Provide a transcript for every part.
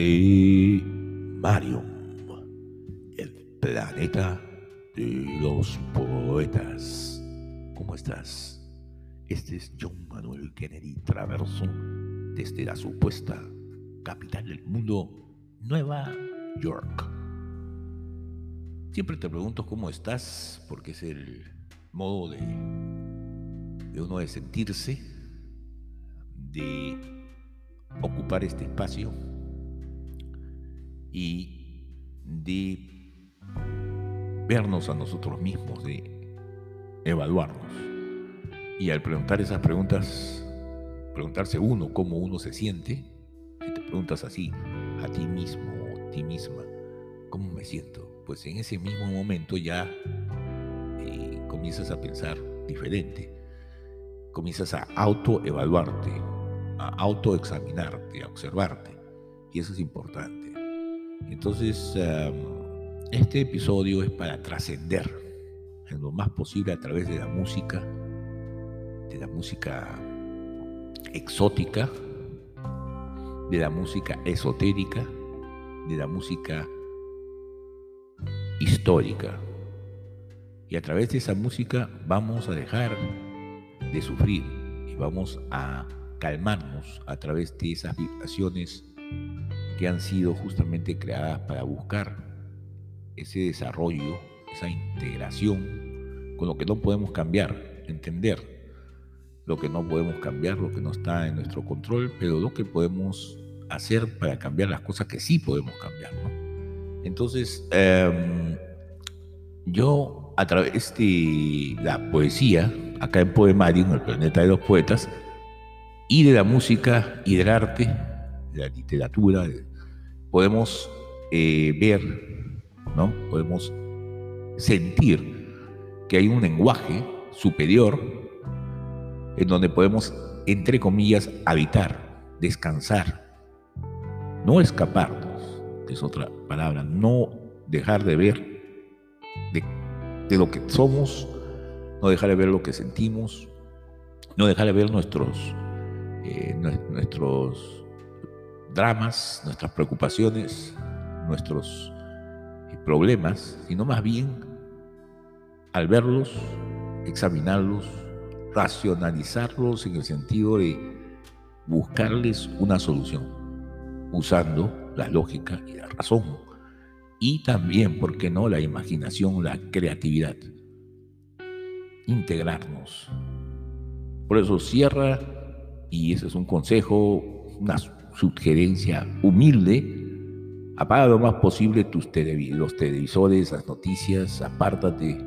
y el planeta de los poetas. ¿Cómo estás? Este es John Manuel Kennedy Traverso desde la supuesta capital del mundo, Nueva York. Siempre te pregunto cómo estás, porque es el modo de, de uno de sentirse, de ocupar este espacio y de vernos a nosotros mismos, de evaluarnos. Y al preguntar esas preguntas, preguntarse uno cómo uno se siente, si te preguntas así a ti mismo o a ti misma, ¿cómo me siento? Pues en ese mismo momento ya eh, comienzas a pensar diferente, comienzas a autoevaluarte, a autoexaminarte, a observarte. Y eso es importante. Entonces, este episodio es para trascender en lo más posible a través de la música, de la música exótica, de la música esotérica, de la música histórica. Y a través de esa música vamos a dejar de sufrir y vamos a calmarnos a través de esas vibraciones que han sido justamente creadas para buscar ese desarrollo, esa integración con lo que no podemos cambiar, entender lo que no podemos cambiar, lo que no está en nuestro control, pero lo que podemos hacer para cambiar las cosas que sí podemos cambiar. Entonces, em, yo a través de la poesía, acá en Poemario, en el planeta de los poetas, y de la música y del arte, de la literatura, podemos eh, ver, ¿no? podemos sentir que hay un lenguaje superior en donde podemos, entre comillas, habitar, descansar, no escaparnos, que es otra palabra, no dejar de ver de, lo que somos, no dejar de ver lo que sentimos, no dejar de ver nuestros, eh, nuestros dramas, nuestras preocupaciones, nuestros problemas, sino más bien al verlos, examinarlos, racionalizarlos en el sentido de buscarles una solución, usando la lógica y la razón. Y también, ¿por qué no?, la imaginación, la creatividad. Integrarnos. Por eso cierra, y ese es un consejo, una sugerencia humilde, apaga lo más posible tus los televisores, las noticias, apártate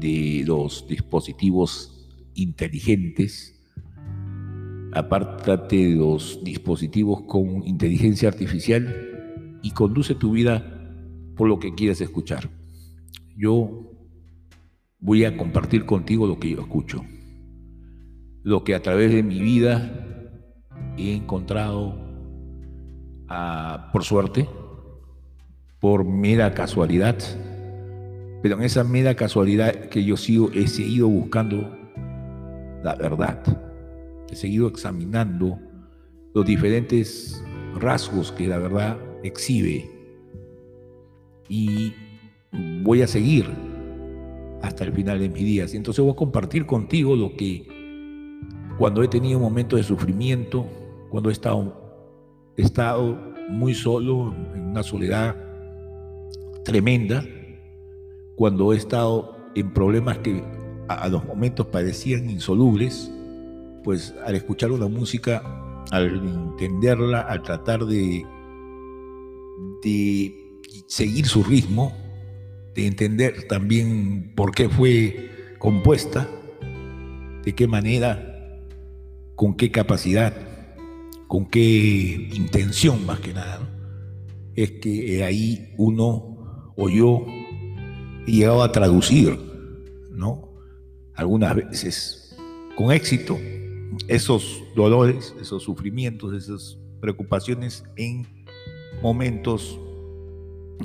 de los dispositivos inteligentes, apártate de los dispositivos con inteligencia artificial y conduce tu vida por lo que quieres escuchar. Yo voy a compartir contigo lo que yo escucho, lo que a través de mi vida he encontrado por suerte, por mera casualidad, pero en esa mera casualidad que yo sigo, he seguido buscando la verdad, he seguido examinando los diferentes rasgos que la verdad exhibe. Y voy a seguir hasta el final de mis días. Entonces voy a compartir contigo lo que cuando he tenido momentos de sufrimiento, cuando he estado He estado muy solo, en una soledad tremenda, cuando he estado en problemas que a, los momentos parecían insolubles, pues al escuchar una música, al entenderla, al tratar de, de seguir su ritmo, de entender también por qué fue compuesta, de qué manera, con qué capacidad, con qué intención más que nada, es que ahí uno o yo he llegado a traducir, ¿no? Algunas veces con éxito esos dolores, esos sufrimientos, esas preocupaciones en momentos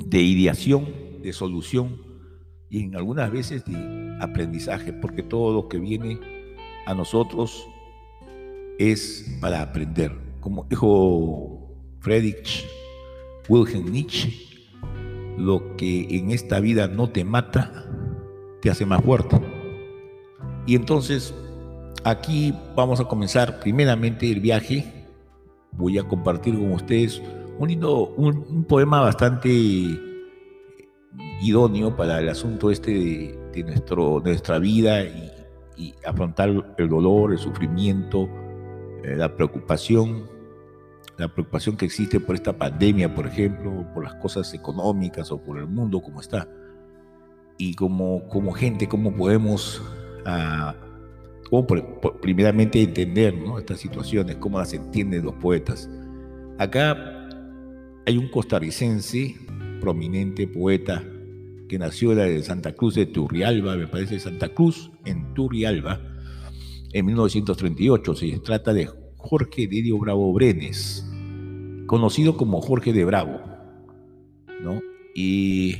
de ideación, de solución y en algunas veces de aprendizaje, porque todo lo que viene a nosotros es para aprender como dijo Friedrich Wilhelm Nietzsche, lo que en esta vida no te mata, te hace más fuerte. Y entonces, aquí vamos a comenzar primeramente el viaje. Voy a compartir con ustedes un lindo, un, poema bastante idóneo para el asunto este de, nuestro, nuestra vida y, y, afrontar el dolor, el sufrimiento, eh, la preocupación, la preocupación que existe por esta pandemia, por ejemplo, por las cosas económicas o por el mundo como está. Y como, como gente, cómo podemos, ah, primeramente entender estas situaciones, cómo las entienden los poetas. Acá hay un costarricense, prominente poeta, que nació de Santa Cruz de Turrialba, me parece Santa Cruz en Turrialba, en 1938. Se trata de Jorge Didio Bravo Brenes, conocido como Jorge de Bravo, ¿no? Y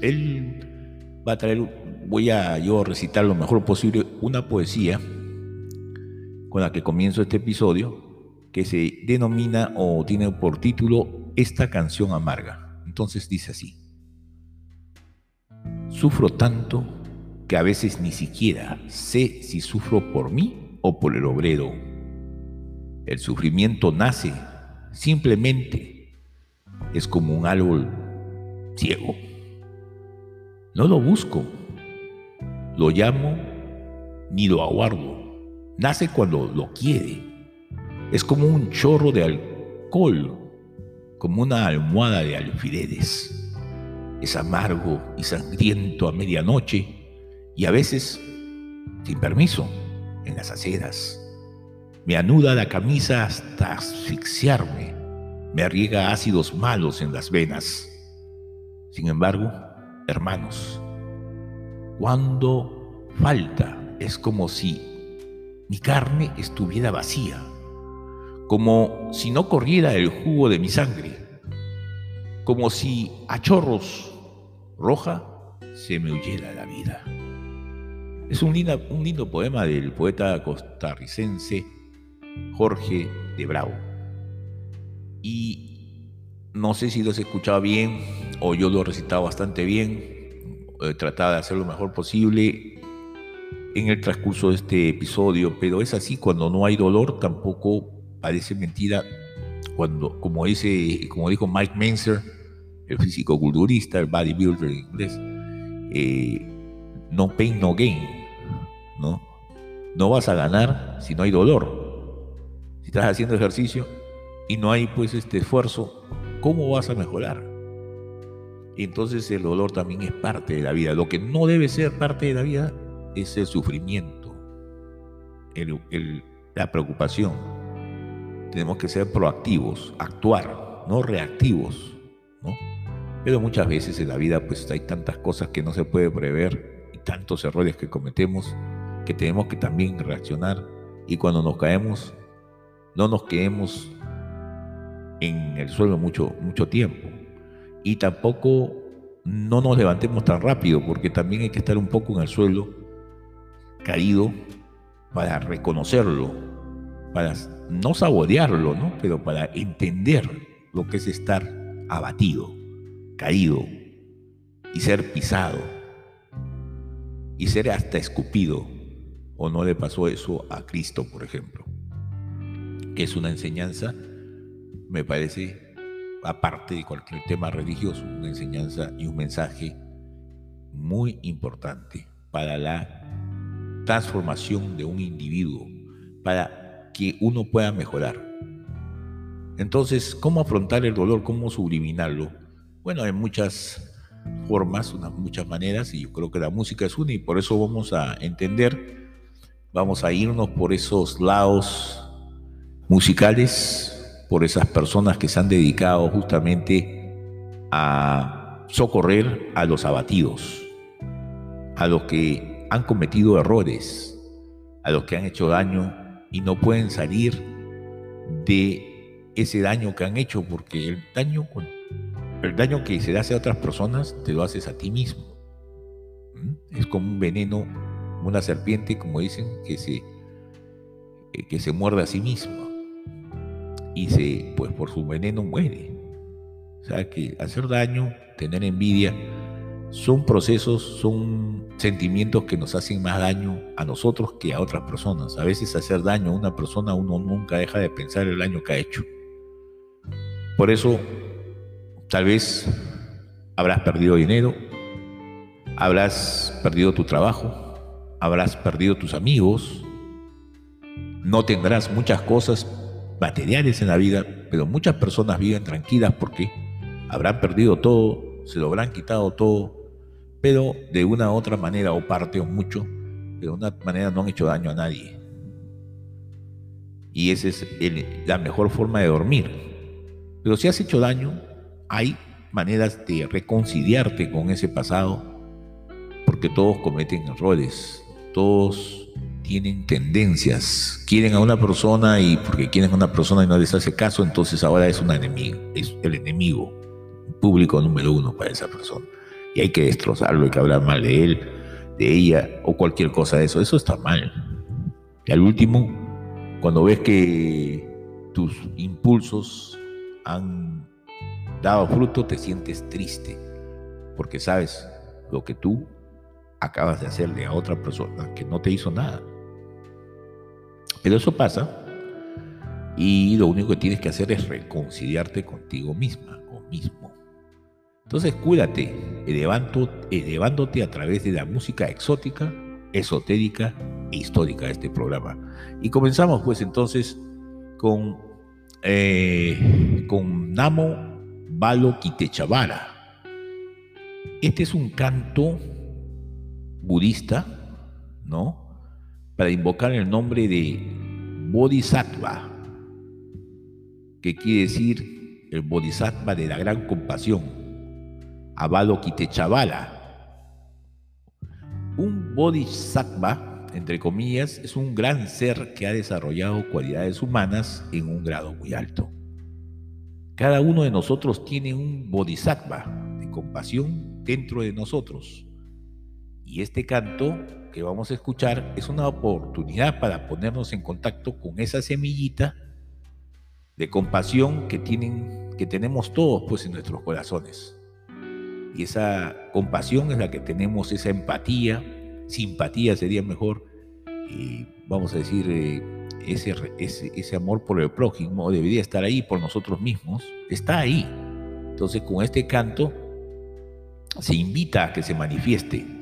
él va a traer, voy a yo recitar lo mejor posible, una poesía con la que comienzo este episodio, que se denomina o tiene por título Esta canción amarga. Entonces dice así. Sufro tanto que a veces ni siquiera sé si sufro por mí o por el obrero. El sufrimiento nace simplemente, es como un árbol ciego. No lo busco, lo llamo ni lo aguardo. Nace cuando lo quiere. Es como un chorro de alcohol, como una almohada de alfileres. Es amargo y sangriento a medianoche y a veces sin permiso en las aceras. Me anuda la camisa hasta asfixiarme. Me arriega ácidos malos en las venas. Sin embargo, hermanos, cuando falta es como si mi carne estuviera vacía, como si no corriera el jugo de mi sangre, como si a chorros roja se me huyera la vida. Es un, un lindo poema del poeta costarricense Jorge de Bravo. Y no sé si lo has escuchado bien o yo lo he recitado bastante bien. He tratado de hacer lo mejor posible en el transcurso de este episodio, pero es así, cuando no hay dolor tampoco parece mentira, cuando, como, dijo Mike Menzer, el físico culturista, el bodybuilder en inglés, eh, no pain, no gain. ¿No? No vas a ganar si no hay dolor. Si estás haciendo ejercicio y no hay pues este esfuerzo, ¿cómo vas a mejorar? entonces el dolor también es parte de la vida. Lo que no debe ser parte de la vida es el sufrimiento, la preocupación. Tenemos que ser proactivos, actuar, no reactivos, ¿no? Pero muchas veces en la vida pues hay tantas cosas que no se puede prever y tantos errores que cometemos que tenemos que también reaccionar y cuando nos caemos, no nos quedemos en el suelo mucho, mucho tiempo. Y tampoco no nos levantemos tan rápido, porque también hay que estar un poco en el suelo, caído, para reconocerlo, para no saborearlo, ¿no? pero para entender lo que es estar abatido, caído y ser pisado y ser hasta escupido ¿O no le pasó eso a Cristo, por ejemplo? Que es una enseñanza, me parece, aparte de cualquier tema religioso, una enseñanza y un mensaje muy importante para la transformación de un individuo, para que uno pueda mejorar. Entonces, ¿cómo afrontar el dolor? ¿Cómo subliminarlo? Bueno, hay muchas formas, muchas maneras, y yo creo que la música es una, y por eso vamos a entender Vamos a irnos por esos lados musicales, por esas personas que se han dedicado justamente a socorrer a los abatidos, a los que han cometido errores, a los que han hecho daño y no pueden salir de ese daño que han hecho, porque el daño, el daño que se hace a otras personas te lo haces a ti mismo. ¿Mm? Es como un veneno una serpiente, como dicen, que se, eh, que se muerde a sí misma y se, pues por su veneno muere. O sea que hacer daño, tener envidia, son procesos, son sentimientos que nos hacen más daño a nosotros que a otras personas. A veces hacer daño a una persona uno nunca deja de pensar el daño que ha hecho. Por eso, tal vez habrás perdido dinero, habrás perdido tu trabajo, habrás perdido tus amigos, no tendrás muchas cosas materiales en la vida, pero muchas personas viven tranquilas porque habrán perdido todo, se lo habrán quitado todo, pero de una u otra manera, o parte o mucho, de una manera no han hecho daño a nadie. Y esa es la mejor forma de dormir. Pero si has hecho daño, hay maneras de reconciliarte con ese pasado, porque todos cometen errores, todos tienen tendencias, quieren a una persona y porque quieren a una persona y no les hace caso, entonces ahora es un enemigo, es el enemigo público número uno para esa persona. Y hay que destrozarlo, hay que hablar mal de él, de ella o cualquier cosa de eso. Eso está mal. Y al último, cuando ves que tus impulsos han dado fruto, te sientes triste, porque sabes lo que tú acabas de hacerle a otra persona que no te hizo nada. Pero eso pasa y lo único que tienes que hacer es reconciliarte contigo misma o mismo. Entonces cuídate, elevándote a través de la música exótica, esotérica e histórica de este programa. Y comenzamos pues entonces con, eh, con Namo Balo Kitechavara. Este es un canto budista, ¿no? Para invocar el nombre de Bodhisattva, que quiere decir el Bodhisattva de la gran compasión Avalokitechabala. Un bodhisattva, entre comillas, es un gran ser que ha desarrollado cualidades humanas en un grado muy alto. Cada uno de nosotros tiene un bodhisattva de compasión dentro de nosotros. Y este canto que vamos a escuchar es una oportunidad para ponernos en contacto con esa semillita de compasión que tienen que tenemos todos pues en nuestros corazones. Y esa compasión es la que tenemos, esa empatía, simpatía sería mejor, y vamos a decir, eh, ese, ese, ese amor por el prójimo debería estar ahí por nosotros mismos, está ahí. Entonces con este canto se invita a que se manifieste.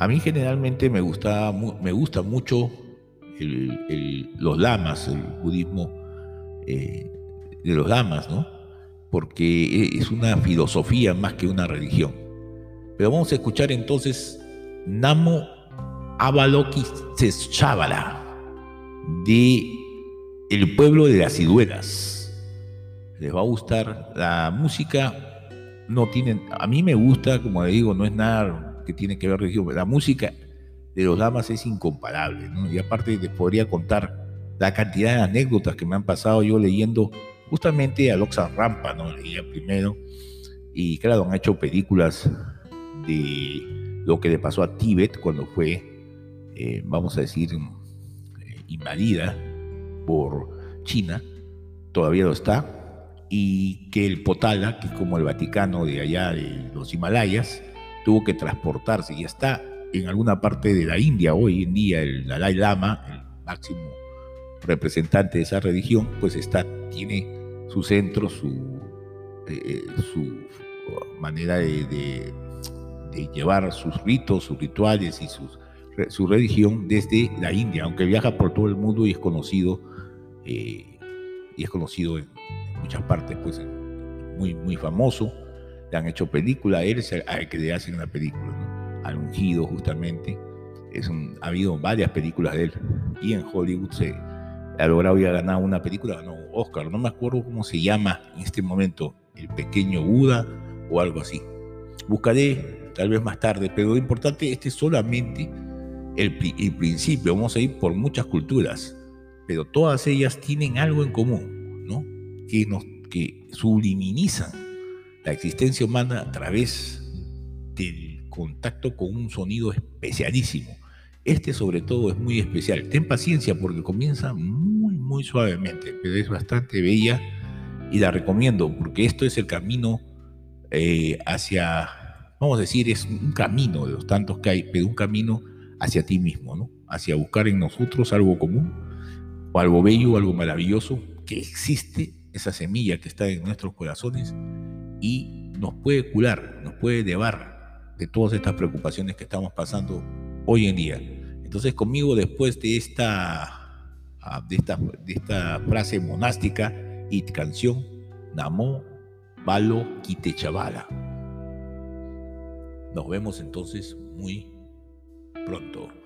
A mí generalmente me gusta, me gusta mucho los lamas, el budismo eh, de los lamas, ¿no? porque es una filosofía más que una religión. Pero vamos a escuchar entonces Namo Avalokiteshvara de el pueblo de las ciduelas. Les va a gustar la música. No tienen, a mí me gusta, como le digo, no es nada que tiene que ver religión. La música de los lamas es incomparable, Y aparte les podría contar la cantidad de anécdotas que me han pasado yo leyendo justamente a Loxan Rampa, ¿no? Leía primero. Y claro, han hecho películas de lo que le pasó a Tíbet cuando fue, eh, vamos a decir, eh, invadida por China. Todavía lo está. Y que el Potala, que es como el Vaticano de allá de los Himalayas, tuvo que transportarse y está en alguna parte de la India hoy en día el Dalai Lama, el máximo representante de esa religión, pues está, tiene su centro, su, eh, eh, su manera de, llevar sus ritos, sus rituales y sus, su religión desde la India, aunque viaja por todo el mundo y es conocido, eh, y es conocido en, muchas partes, pues muy, muy famoso. Le han hecho película, él es el, que le hacen la película, ¿no? Al ungido justamente. Es ha habido varias películas de él y en Hollywood se ha logrado ya ganar una película, ganó Oscar, no me acuerdo cómo se llama en este momento, El Pequeño Buda o algo así. Buscaré tal vez más tarde, pero lo importante, este es solamente el, principio, vamos a ir por muchas culturas, pero todas ellas tienen algo en común, ¿no? Que, nos, que subliminizan la existencia humana a través del contacto con un sonido especialísimo. Este sobre todo es muy especial. Ten paciencia porque comienza muy, muy suavemente, pero es bastante bella y la recomiendo porque esto es el camino eh, hacia, vamos a decir, es un camino de los tantos que hay, pero un camino hacia ti mismo, ¿no? Hacia buscar en nosotros algo común, o algo bello, algo maravilloso, que existe, esa semilla que está en nuestros corazones y nos puede curar, nos puede llevar de todas estas preocupaciones que estamos pasando hoy en día. Entonces conmigo después de esta, ah, de esta, de esta frase monástica y canción, Namo Balo Chavala. Nos vemos entonces muy pronto.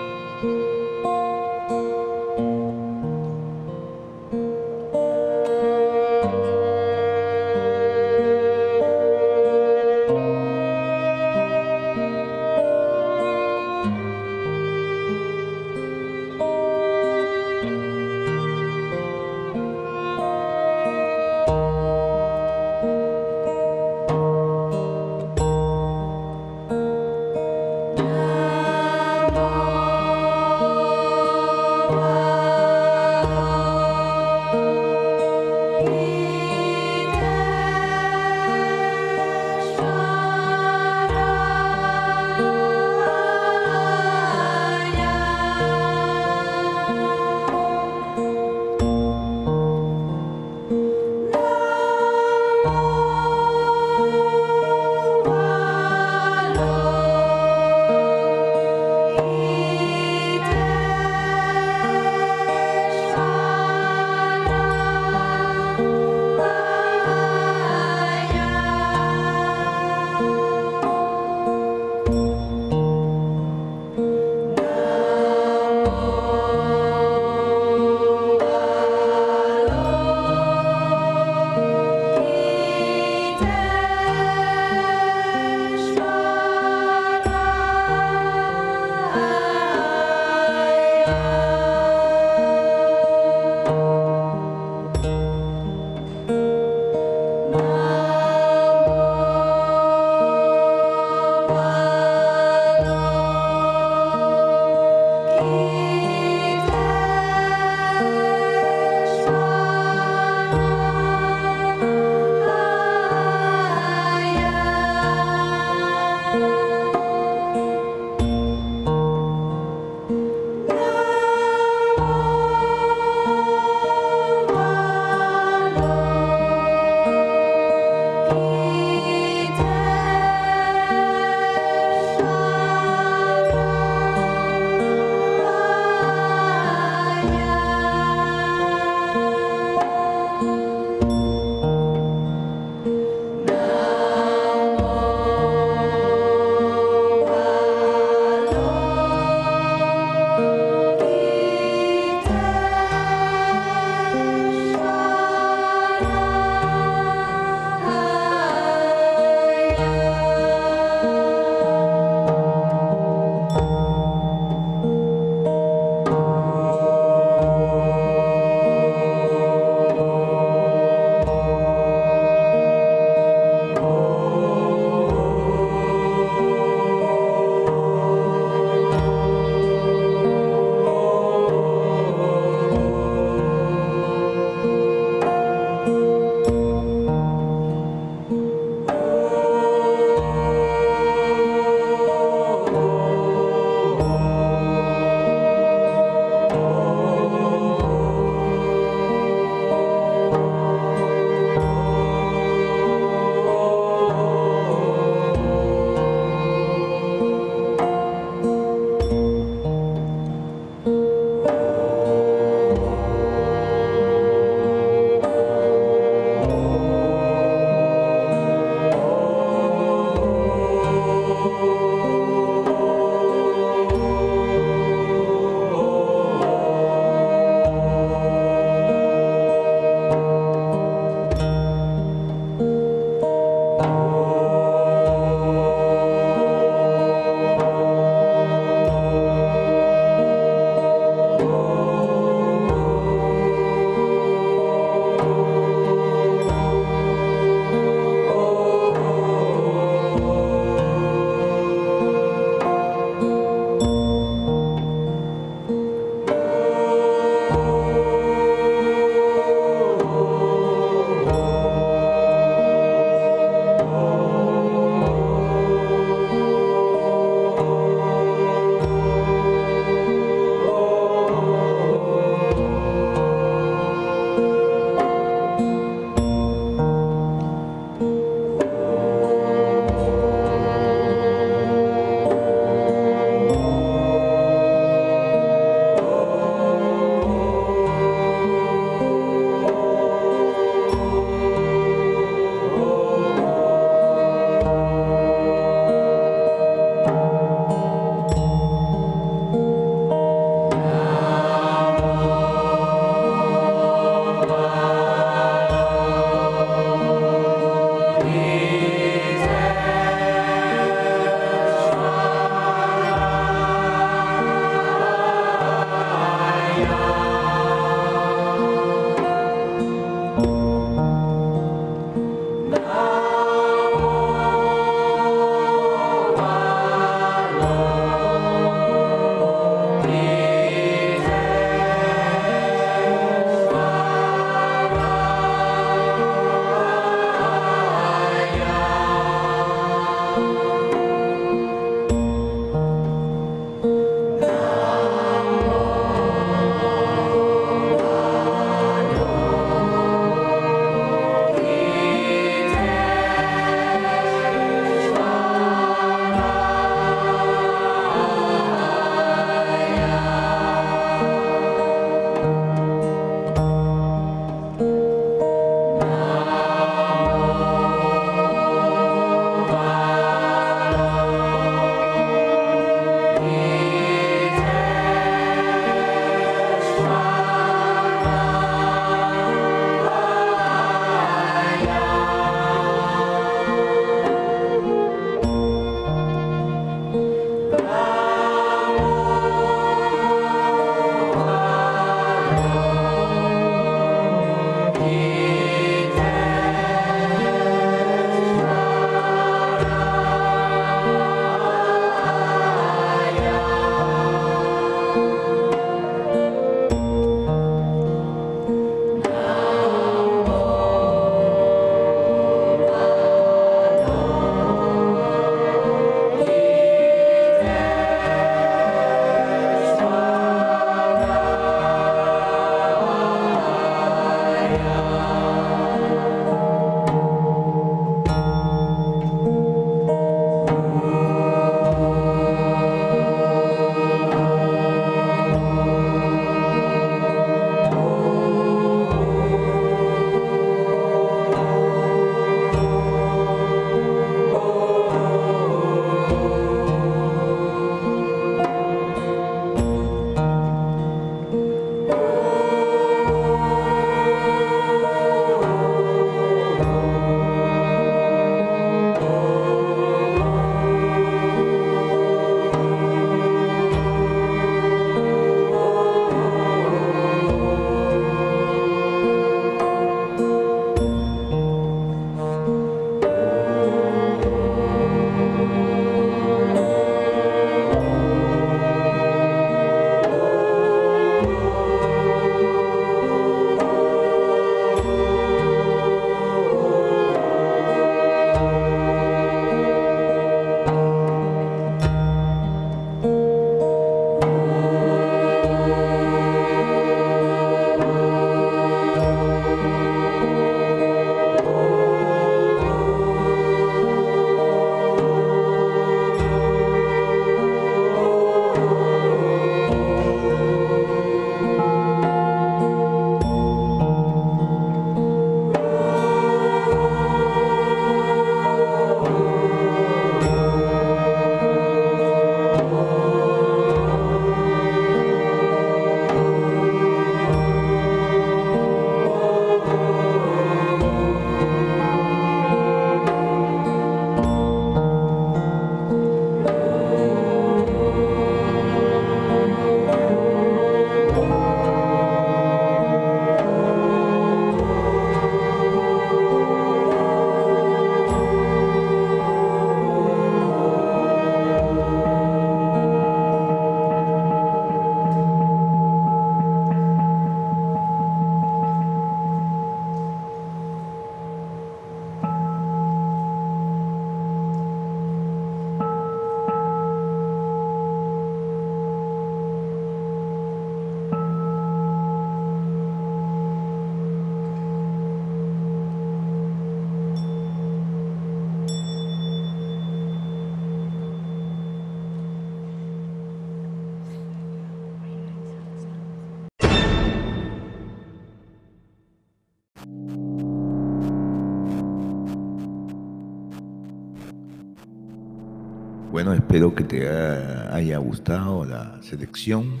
Espero que te haya gustado la selección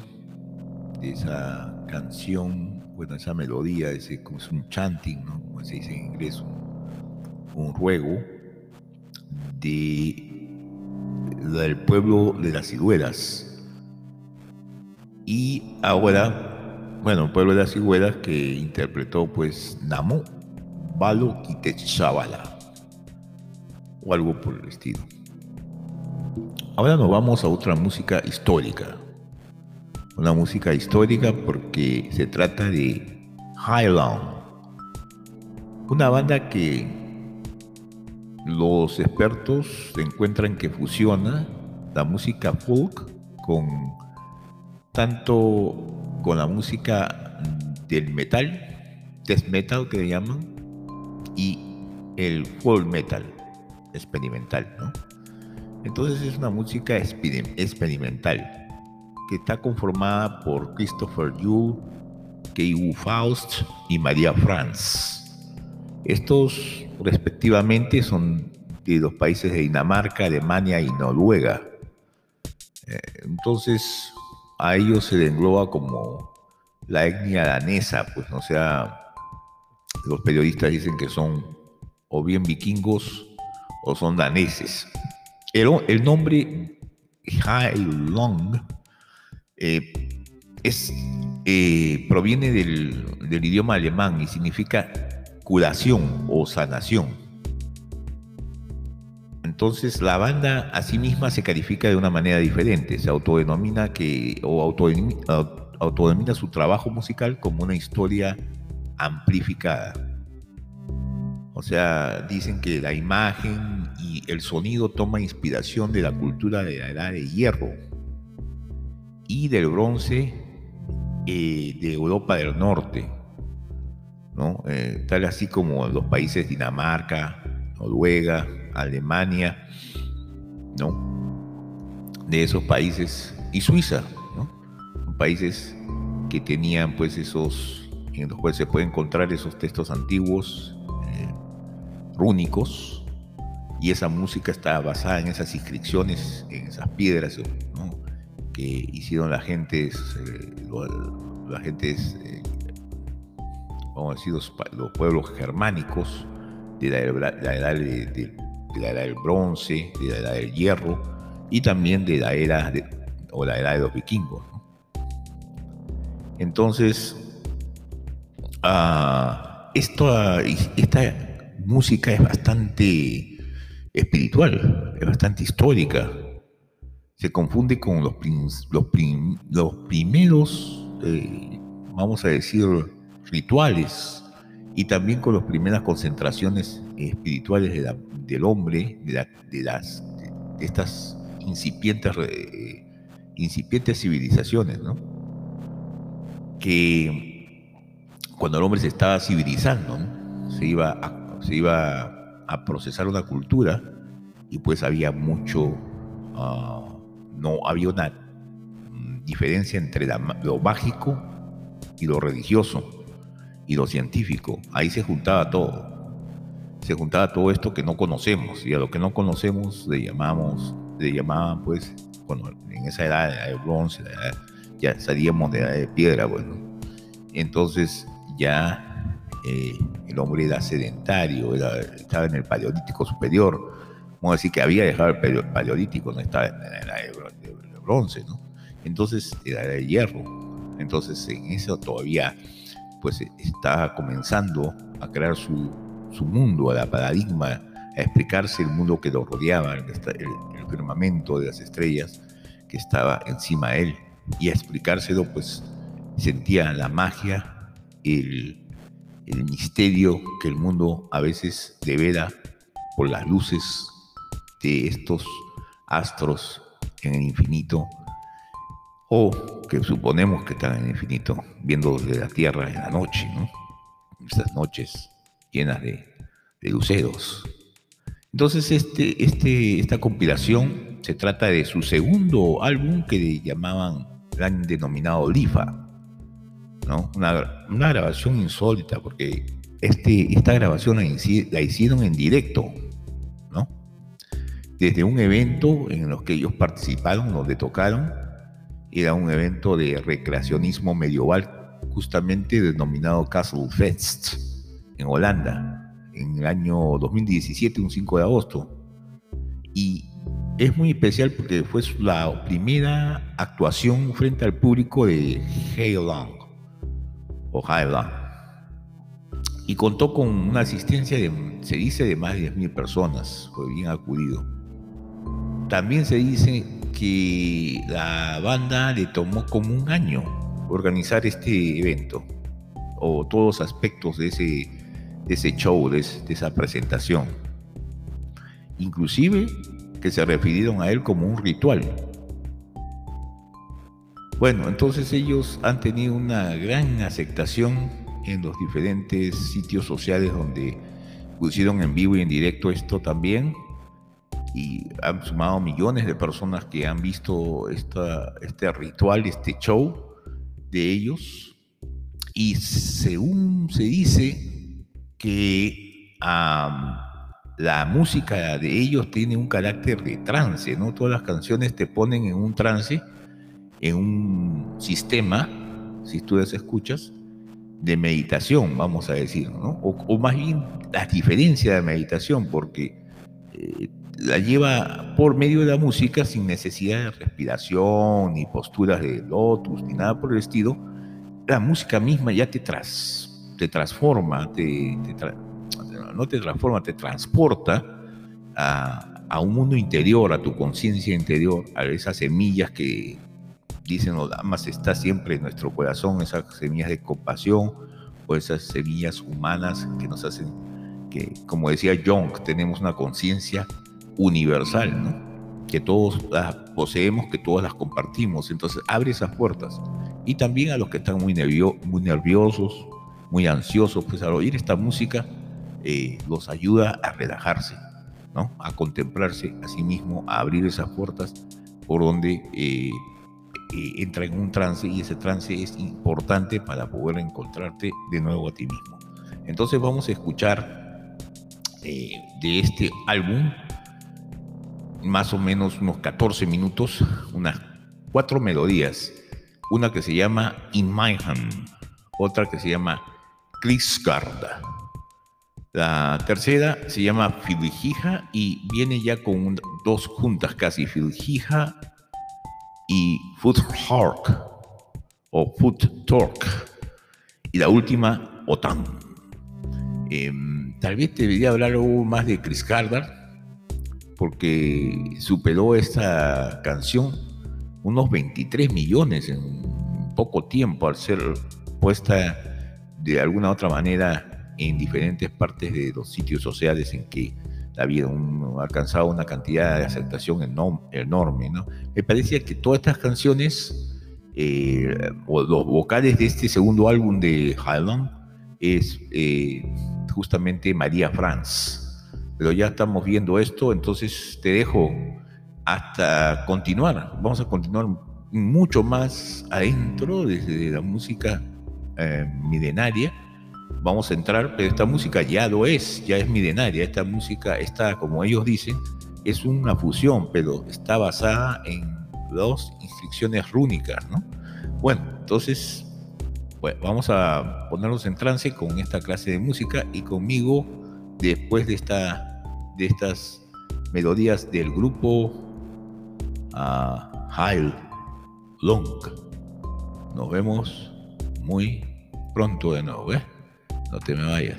de esa canción, bueno, esa melodía, ese es un chanting, ¿no? Como se dice en inglés, un, ruego de, del pueblo de las ciruelas. Y ahora, bueno, el pueblo de las ciruelas que interpretó pues Namo Balo Chavala o algo por el estilo. Ahora nos vamos a otra música histórica. Una música histórica porque se trata de Highland. Una banda que los expertos encuentran que fusiona la música folk con tanto con la música del metal, death metal que le llaman, y el folk metal experimental, ¿no? Entonces es una música experimental que está conformada por Christopher Yu, Kei Faust y María Franz. Estos respectivamente son de los países de Dinamarca, Alemania y Noruega. Eh, entonces a ellos se les engloba como la etnia danesa, pues o sea, los periodistas dicen que son o bien vikingos o son daneses. El, nombre Hai Long eh, eh, proviene del, idioma alemán y significa curación o sanación. Entonces la banda a sí misma se califica de una manera diferente, se autodenomina que o autodenomina su trabajo musical como una historia amplificada. O sea, dicen que la imagen el sonido toma inspiración de la cultura de la edad de hierro y del bronce eh, de Europa del Norte, ¿no? Eh, tal así como los países Dinamarca, Noruega, Alemania, ¿no? De esos países y Suiza, países que tenían pues esos en los cuales se pueden encontrar esos textos antiguos rúnicos y esa música está basada en esas inscripciones, en esas piedras que hicieron la gente, eh, la gente, eh, vamos a decir, los, pueblos germánicos de la, edad de, la edad del bronce, de la edad del hierro y también de la era o la edad de los vikingos. Entonces, esto, esta música es bastante espiritual, es bastante histórica. Se confunde con los, los, primeros, eh, vamos a decir, rituales y también con las primeras concentraciones espirituales del hombre, de, las, estas incipientes, eh, incipientes civilizaciones, ¿no? que cuando el hombre se estaba civilizando, se iba se iba a procesar una cultura y pues había mucho, ah, no había una diferencia entre lo mágico y lo religioso y lo científico. Ahí se juntaba todo. Se juntaba todo esto que no conocemos y a lo que no conocemos le llamamos, le llamaban pues, bueno, en esa edad, de bronce, ya salíamos de edad de piedra, bueno. Entonces ya eh, el hombre era sedentario, estaba en el paleolítico superior. Vamos a decir que había dejado el paleolítico, no estaba en la era de bronce, ¿no? Entonces era de hierro. Entonces en eso todavía pues está comenzando a crear su, su mundo, a la paradigma, a explicarse el mundo que lo rodeaba, el, el, firmamento de las estrellas que estaba encima de él, y a explicárselo pues sentía la magia, el, el misterio que el mundo a veces devela por las luces de estos astros en el infinito o que suponemos que están en el infinito, viendo desde la Tierra en la noche, ¿no? Estas noches llenas de, luceros. Entonces, este, este, esta compilación se trata de su segundo álbum que llamaban, han denominado Lifa. Una, grabación insólita, porque este, esta grabación la, hicieron en directo, ¿no? desde un evento en los que ellos participaron, donde tocaron, era un evento de recreacionismo medieval, justamente denominado Castle Fest, en Holanda, en el año 2017, un 5 de agosto. Y es muy especial porque fue la primera actuación frente al público de Heilong o Heilong. Y contó con una asistencia de, se dice, de más de 10.000 personas, fue bien acudido. También se dice que la banda le tomó como un año organizar este evento, o todos los aspectos de ese, de ese show, de, de esa presentación. Inclusive que se refirieron a él como un ritual. Bueno, entonces ellos han tenido una gran aceptación en los diferentes sitios sociales donde pusieron en vivo y en directo esto también y han sumado millones de personas que han visto esta, este ritual, este show de ellos. Y según se dice que la música de ellos tiene un carácter de trance, ¿no? Todas las canciones te ponen en un trance, en un sistema, si tú las escuchas, de meditación, vamos a decir, ¿no? O, más bien la diferencia de meditación, porque eh, la lleva por medio de la música sin necesidad de respiración, ni posturas de lotus, ni nada por el estilo. La música misma ya te, tras, te transforma, te, no te transforma, te transporta a, a un mundo interior, a tu conciencia interior, a esas semillas que dicen los damas, está siempre en nuestro corazón, esas semillas de compasión o esas semillas humanas que nos hacen que, como decía Jung, tenemos una conciencia universal, ¿no? que todos las poseemos, que todos las compartimos. Entonces abre esas puertas. Y también a los que están muy, muy nerviosos, muy ansiosos, pues al oír esta música eh, los ayuda a relajarse, ¿no? a contemplarse a sí mismo, a abrir esas puertas por donde eh, eh, entra en un trance y ese trance es importante para poder encontrarte de nuevo a ti mismo. Entonces vamos a escuchar de este álbum más o menos unos 14 minutos, unas cuatro melodías. Una que se llama In My Hand, otra que se llama Krigsgarda. La tercera se llama Filhija y viene ya con dos juntas casi, Filhija y Foot Hark o Foot Torque. Y la última, Otan. Em, tal vez debería hablar más de Chris porque superó esta canción unos 23 millones en poco tiempo al ser puesta de alguna otra manera en diferentes partes de los sitios sociales en que había alcanzado una cantidad de aceptación enorme. ¿no? Me parecía que todas estas canciones, eh, o los vocales de este segundo álbum de Highland, es eh, justamente María Franz pero ya estamos viendo esto, entonces te dejo hasta continuar. Vamos a continuar mucho más adentro desde la música eh, milenaria. Vamos a entrar, pero esta música ya lo es, ya es milenaria. Esta música está, como ellos dicen, es una fusión, pero está basada en dos inscripciones rúnicas, ¿no? Bueno, entonces, vamos a ponernos en trance con esta clase de música y conmigo, después de esta de estas melodías del grupo uh, Long. Nos vemos muy pronto de nuevo, ¿eh? No te me vayas.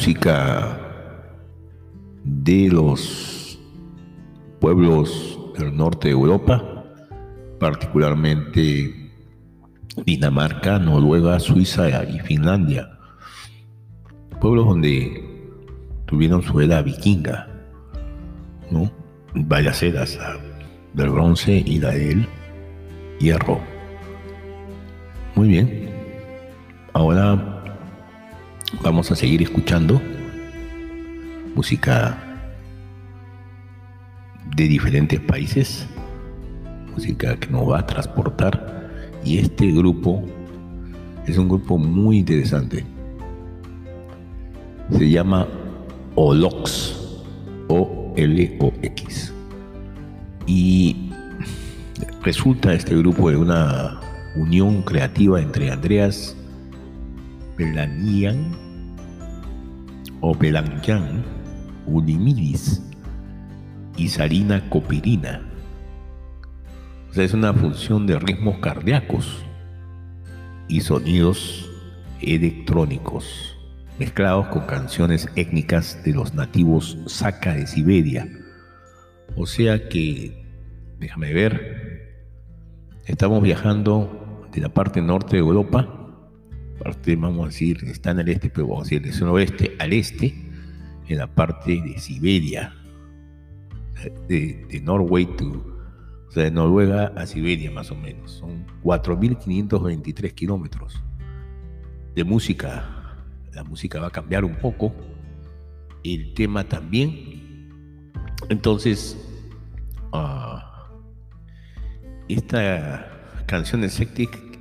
Música de los pueblos del norte de Europa, particularmente Dinamarca, Noruega, Suiza y Finlandia, pueblos donde tuvieron su era vikinga, ¿no? varias eras, del bronce y la del hierro. Muy bien, A seguir escuchando música de diferentes países, música que nos va a transportar y este grupo es un grupo muy interesante. Se llama Olox, O-L-O-X. Y resulta este grupo de una unión creativa entre Andreas Belanian o Belanyan Unimidis y Sarina Copirina. O sea, es una función de ritmos cardíacos y sonidos electrónicos mezclados con canciones étnicas de los nativos Saka de Siberia. O sea que, déjame ver, estamos viajando de la parte norte de Europa, parte, vamos a decir, está en el este, pero vamos a decir, del oeste al este, en la parte de Siberia, de, de Norway to, o sea, de Noruega a Siberia más o menos. Son 4.523 kilómetros de música la música va a cambiar un poco, el tema también. Entonces, uh, estas canciones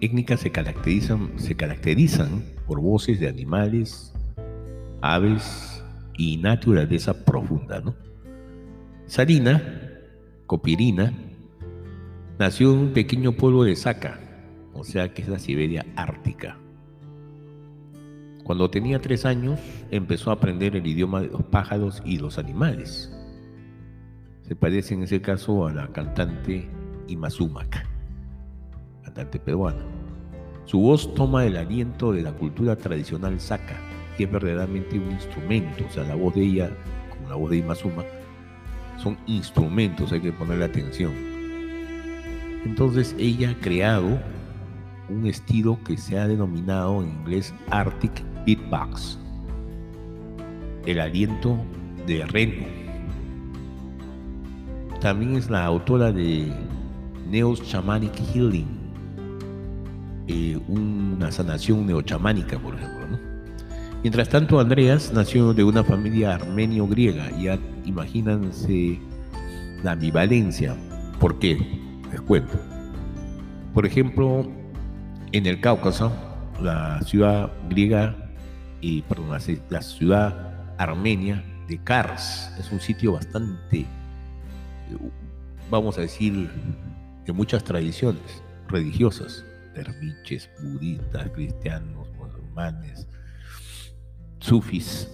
étnicas se caracterizan, por voces de animales, aves y naturaleza profunda. ¿no? Sarina, Copirina, nació en un pequeño pueblo de Saka, o sea que es la Siberia ártica. Cuando tenía tres años empezó a aprender el idioma de los pájaros y los animales. Se parece en ese caso a la cantante Imazumac, cantante peruana. Su voz toma el aliento de la cultura tradicional saca, que es verdaderamente un instrumento, o sea, la voz de ella, como la voz de Imazuma, son instrumentos, hay que ponerle atención. Entonces ella ha creado un estilo que se ha denominado en inglés Arctic Beatbox, el aliento de reno. También es la autora de Neos Shamanic Healing, eh, una sanación neochamánica, por ejemplo. Mientras tanto, Andreas nació de una familia armenio-griega. Ya imagínense la ambivalencia. ¿Por qué? Les cuento. Por ejemplo, en el Cáucaso, la ciudad griega y perdón, la, ciudad armenia de Kars. Es un sitio bastante, vamos a decir, de muchas tradiciones religiosas, derviches, budistas, cristianos, musulmanes, sufis.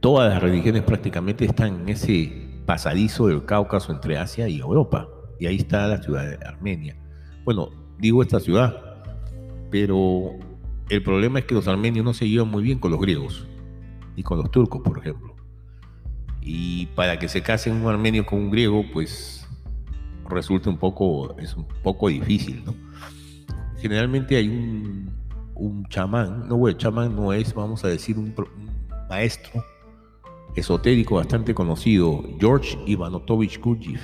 Todas las religiones prácticamente están en ese pasadizo del Cáucaso entre Asia y Europa. Y ahí está la ciudad de Armenia. Bueno, digo esta ciudad, pero el problema es que los armenios no se llevan muy bien con los griegos, ni con los turcos, por ejemplo. Y para que se casen un armenio con un griego, pues resulta un poco, es un poco difícil, ¿no? Generalmente hay un, un chamán, no, bueno, chamán no es, vamos a decir, un, maestro esotérico bastante conocido, George Ivanotovich Gurdjieff.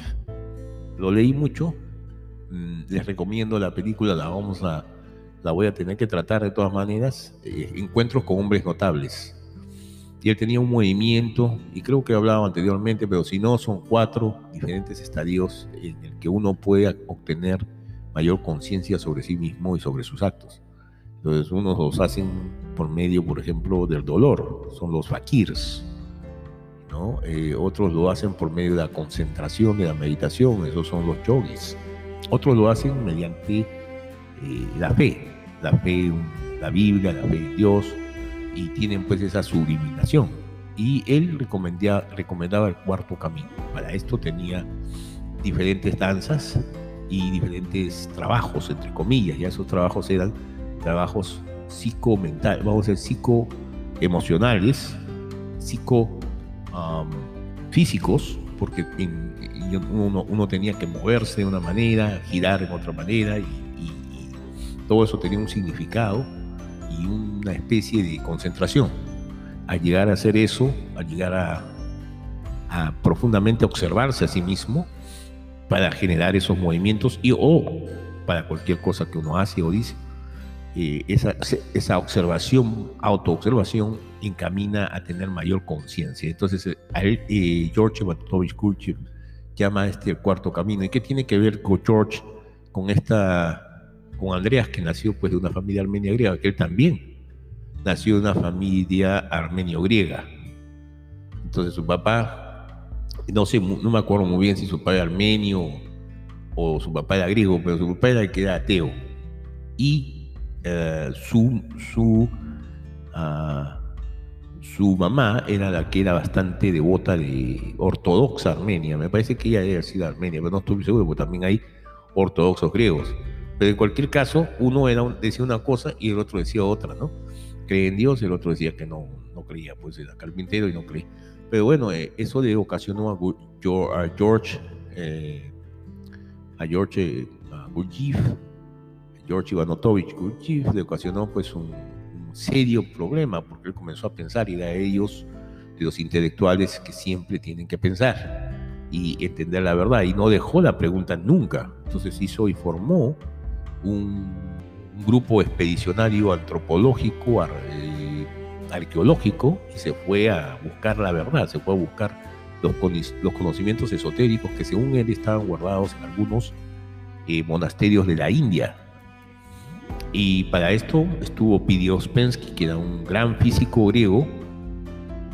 Lo leí mucho, mm, les recomiendo la película, la vamos a la voy a tener que tratar de todas maneras, eh, encuentros con hombres notables. Y él tenía un movimiento, y creo que he hablado anteriormente, pero si no, son cuatro diferentes estadios en el que uno puede obtener mayor conciencia sobre sí mismo y sobre sus actos. Entonces, unos los hacen por medio, por ejemplo, del dolor, son los fakirs. ¿no? Eh, otros lo hacen por medio de la concentración, de la meditación, esos son los yogis. Otros lo hacen mediante eh, la fe, la fe la Biblia, la fe en Dios, y tienen pues esa subliminación. Y él recomendaba el cuarto camino. Para esto tenía diferentes danzas y diferentes trabajos, entre comillas, ya esos trabajos eran trabajos psicomentales, vamos a decir psicoemocionales, psico físicos, porque uno, uno, tenía que moverse de una manera, girar en otra manera y todo eso tenía un significado y una especie de concentración. Al llegar a hacer eso, al llegar a, profundamente observarse a sí mismo, para generar esos movimientos y o para cualquier cosa que uno hace o dice, eh, esa, esa, observación, autoobservación, encamina a tener mayor conciencia. Entonces, eh, a eh, George Batovich Kulchev llama este el cuarto camino. ¿Y qué tiene que ver con George con esta con Andreas, que nació pues de una familia armenia griega, que él también nació de una familia armenio-griega. Entonces su papá, no sé, no me acuerdo muy bien si su papá era armenio o su papá era griego, pero su papá era el que era ateo. Y eh, su, su, ah, su mamá era la que era bastante devota de ortodoxa armenia. Me parece que ella debe sido armenia, pero no estoy seguro, porque también hay ortodoxos griegos. Pero en cualquier caso, uno era, decía una cosa y el otro decía otra, ¿no? Creía en Dios el otro decía que no, no creía, pues era carpintero y no creía. Pero bueno, eh, eso le ocasionó a, George, eh, a George eh, George Ivanotovich Gurdjieff, le ocasionó pues un, un, serio problema porque él comenzó a pensar y era ellos, de los intelectuales que siempre tienen que pensar y entender la verdad y no dejó la pregunta nunca. Entonces hizo y formó un, grupo expedicionario antropológico, eh, arqueológico, y se fue a buscar la verdad, se fue a buscar los, los conocimientos esotéricos que según él estaban guardados en algunos eh, monasterios de la India. Y para esto estuvo Pidiospensky, que era un gran físico griego,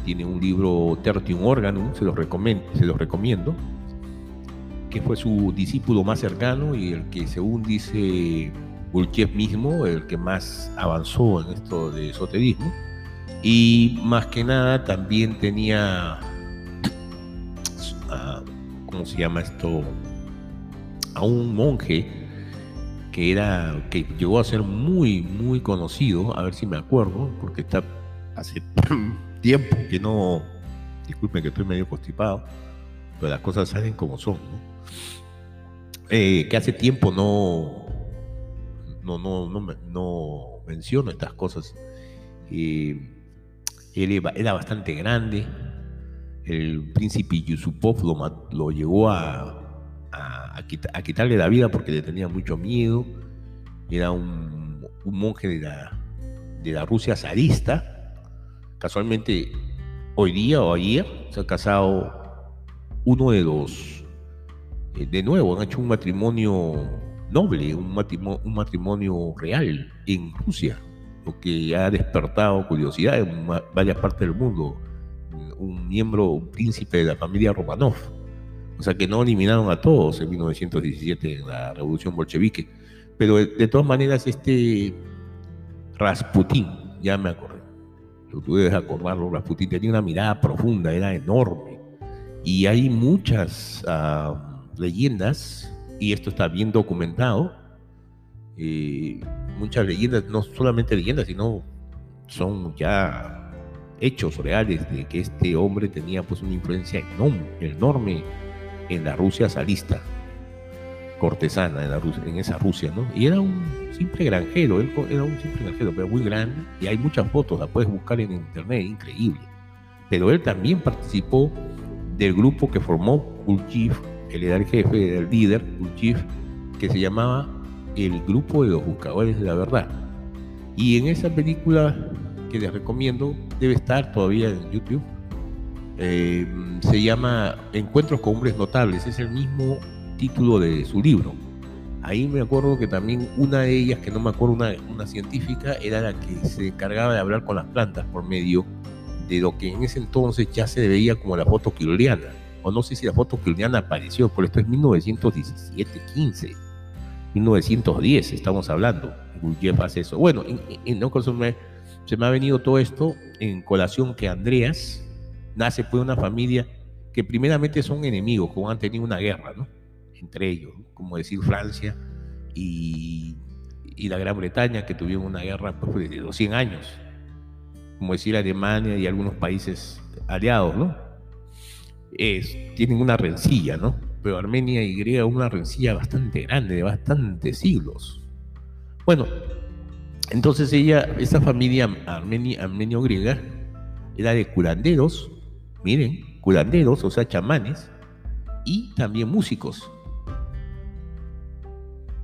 tiene un libro Tertium Organum, se los, se los recomiendo, que fue su discípulo más cercano y el que según dice Gurdjieff mismo, el que más avanzó en esto de esoterismo. Y más que nada también tenía, ah, ¿cómo se llama esto? A un monje que era que llegó a ser muy muy conocido, a ver si me acuerdo, porque está hace tiempo que no, disculpen que estoy medio constipado, pero las cosas salen como son, eh, que hace tiempo no, no, no, no, no menciono estas cosas. Él era bastante grande. El príncipe Yusupov lo, lo llegó a, quitarle la vida porque le tenía mucho miedo. Era un, un monje de la, de la Rusia zarista Casualmente, hoy día o ayer se ha casado uno de los, eh, de nuevo, han hecho un matrimonio noble, un matrimonio, un matrimonio real en Rusia, lo que ha despertado curiosidad en varias partes del mundo. Un miembro, un príncipe de la familia Romanov. O sea que no eliminaron a todos en 1917 en la revolución bolchevique. Pero de, de todas maneras, este Rasputín, ya me acordé tú debes acordarlo, Rasputin tenía una mirada profunda, era enorme. Y hay muchas ah, leyendas, y esto está bien documentado, eh, muchas leyendas, no solamente leyendas, sino son ya hechos reales de que este hombre tenía pues una influencia enorme, en la Rusia zarista cortesana en, la en esa Rusia, ¿no? Y era un simple granjero, él era un simple granjero, pero muy grande, y hay muchas fotos, la puedes buscar en internet, increíble. Pero él también participó del grupo que formó Gurdjieff, él era el jefe, el líder, Gurdjieff, que se llamaba el Grupo de los Buscadores de la Verdad. Y en esa película que les recomiendo, debe estar todavía en YouTube, eh, se llama Encuentros con Hombres Notables, es el mismo título de su libro. Ahí me acuerdo que también una de ellas, que no me acuerdo, una, una científica, era la que se encargaba de hablar con las plantas por medio de lo que en ese entonces ya se veía como la foto kirliana. O no sé si la foto kirliana apareció, por esto es 1917, 15, 1910, estamos hablando. Gurdjieff hace eso. Bueno, en, en, me, se me ha venido todo esto en colación que Andreas nace por una familia que primeramente son enemigos, como han tenido una guerra, ¿no? entre ellos, como decir Francia y, la Gran Bretaña, que tuvieron una guerra pues, de 200 años, como decir Alemania y algunos países aliados, ¿no? Es, tienen una rencilla, ¿no? Pero Armenia y Grecia una rencilla bastante grande, de bastantes siglos. Bueno, entonces ella, esa familia armenia, armenio-griega, era de curanderos, miren, curanderos, o sea, chamanes, y también músicos.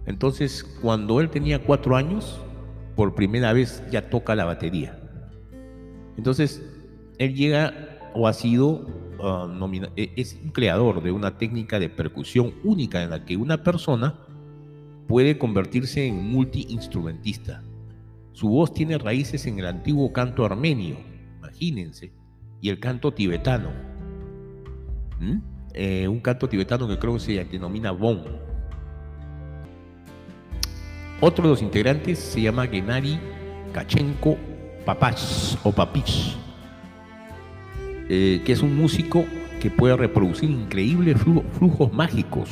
Entonces, cuando él tenía cuatro años, por primera vez ya toca la batería. Entonces, él llega o ha sido ah, e, es un creador de una técnica de percusión única en la que una persona puede convertirse en multiinstrumentista. Su voz tiene raíces en el antiguo canto armenio, imagínense, y el canto tibetano. ¿Mm? Eh, un canto tibetano que creo que se denomina Bon. Otro de los integrantes se llama Genari Kachenko Papach o Papich, eh, que es un músico que puede reproducir increíbles flujos mágicos.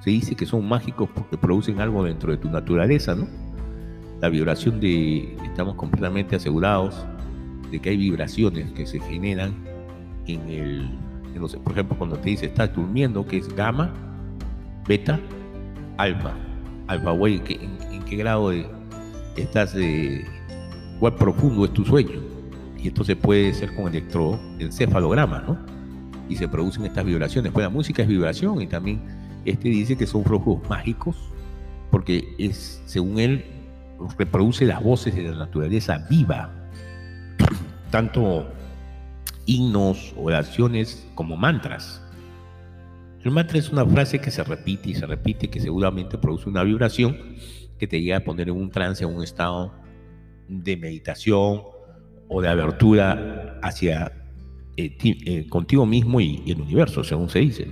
Se dice que son mágicos porque producen algo dentro de tu naturaleza, ¿no? La vibración de, estamos completamente asegurados de que hay vibraciones que se generan en el, por ejemplo, cuando te dice estás durmiendo, que es gamma, beta, alfa, alfa, güey, ¿en, qué grado de, estás de, cuál profundo es tu sueño? Y esto se puede hacer con electroencefalograma, ¿no? Y se producen estas vibraciones. Pues la música es vibración y también este dice que son flujos mágicos porque es, según él, reproduce las voces de la naturaleza viva tanto himnos, oraciones como mantras. El mantra es una frase que se repite y se repite, que seguramente produce una vibración que te llega a poner en un trance, en un estado de meditación o de abertura hacia eh, eh, contigo mismo y, el universo, según se dice.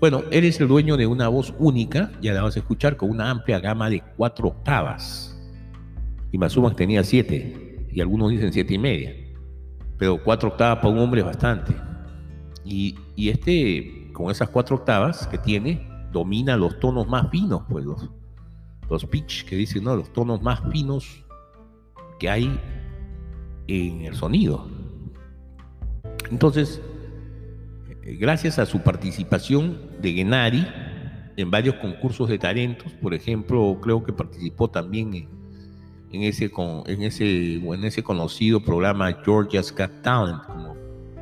Bueno, eres el dueño de una voz única, ya la vas a escuchar, con una amplia gama de cuatro octavas. Y Masumas tenía siete y algunos dicen siete y media. Pero cuatro octavas para un hombre es bastante. Y, este, con esas cuatro octavas que tiene, domina los tonos más finos, pues los, los pitch que dicen, ¿no? Los tonos más finos que hay en el sonido. Entonces, eh, gracias a su participación de Genari en varios concursos de talentos, por ejemplo, creo que participó también en ese, en ese, en ese conocido programa Georgia's Got Talent, como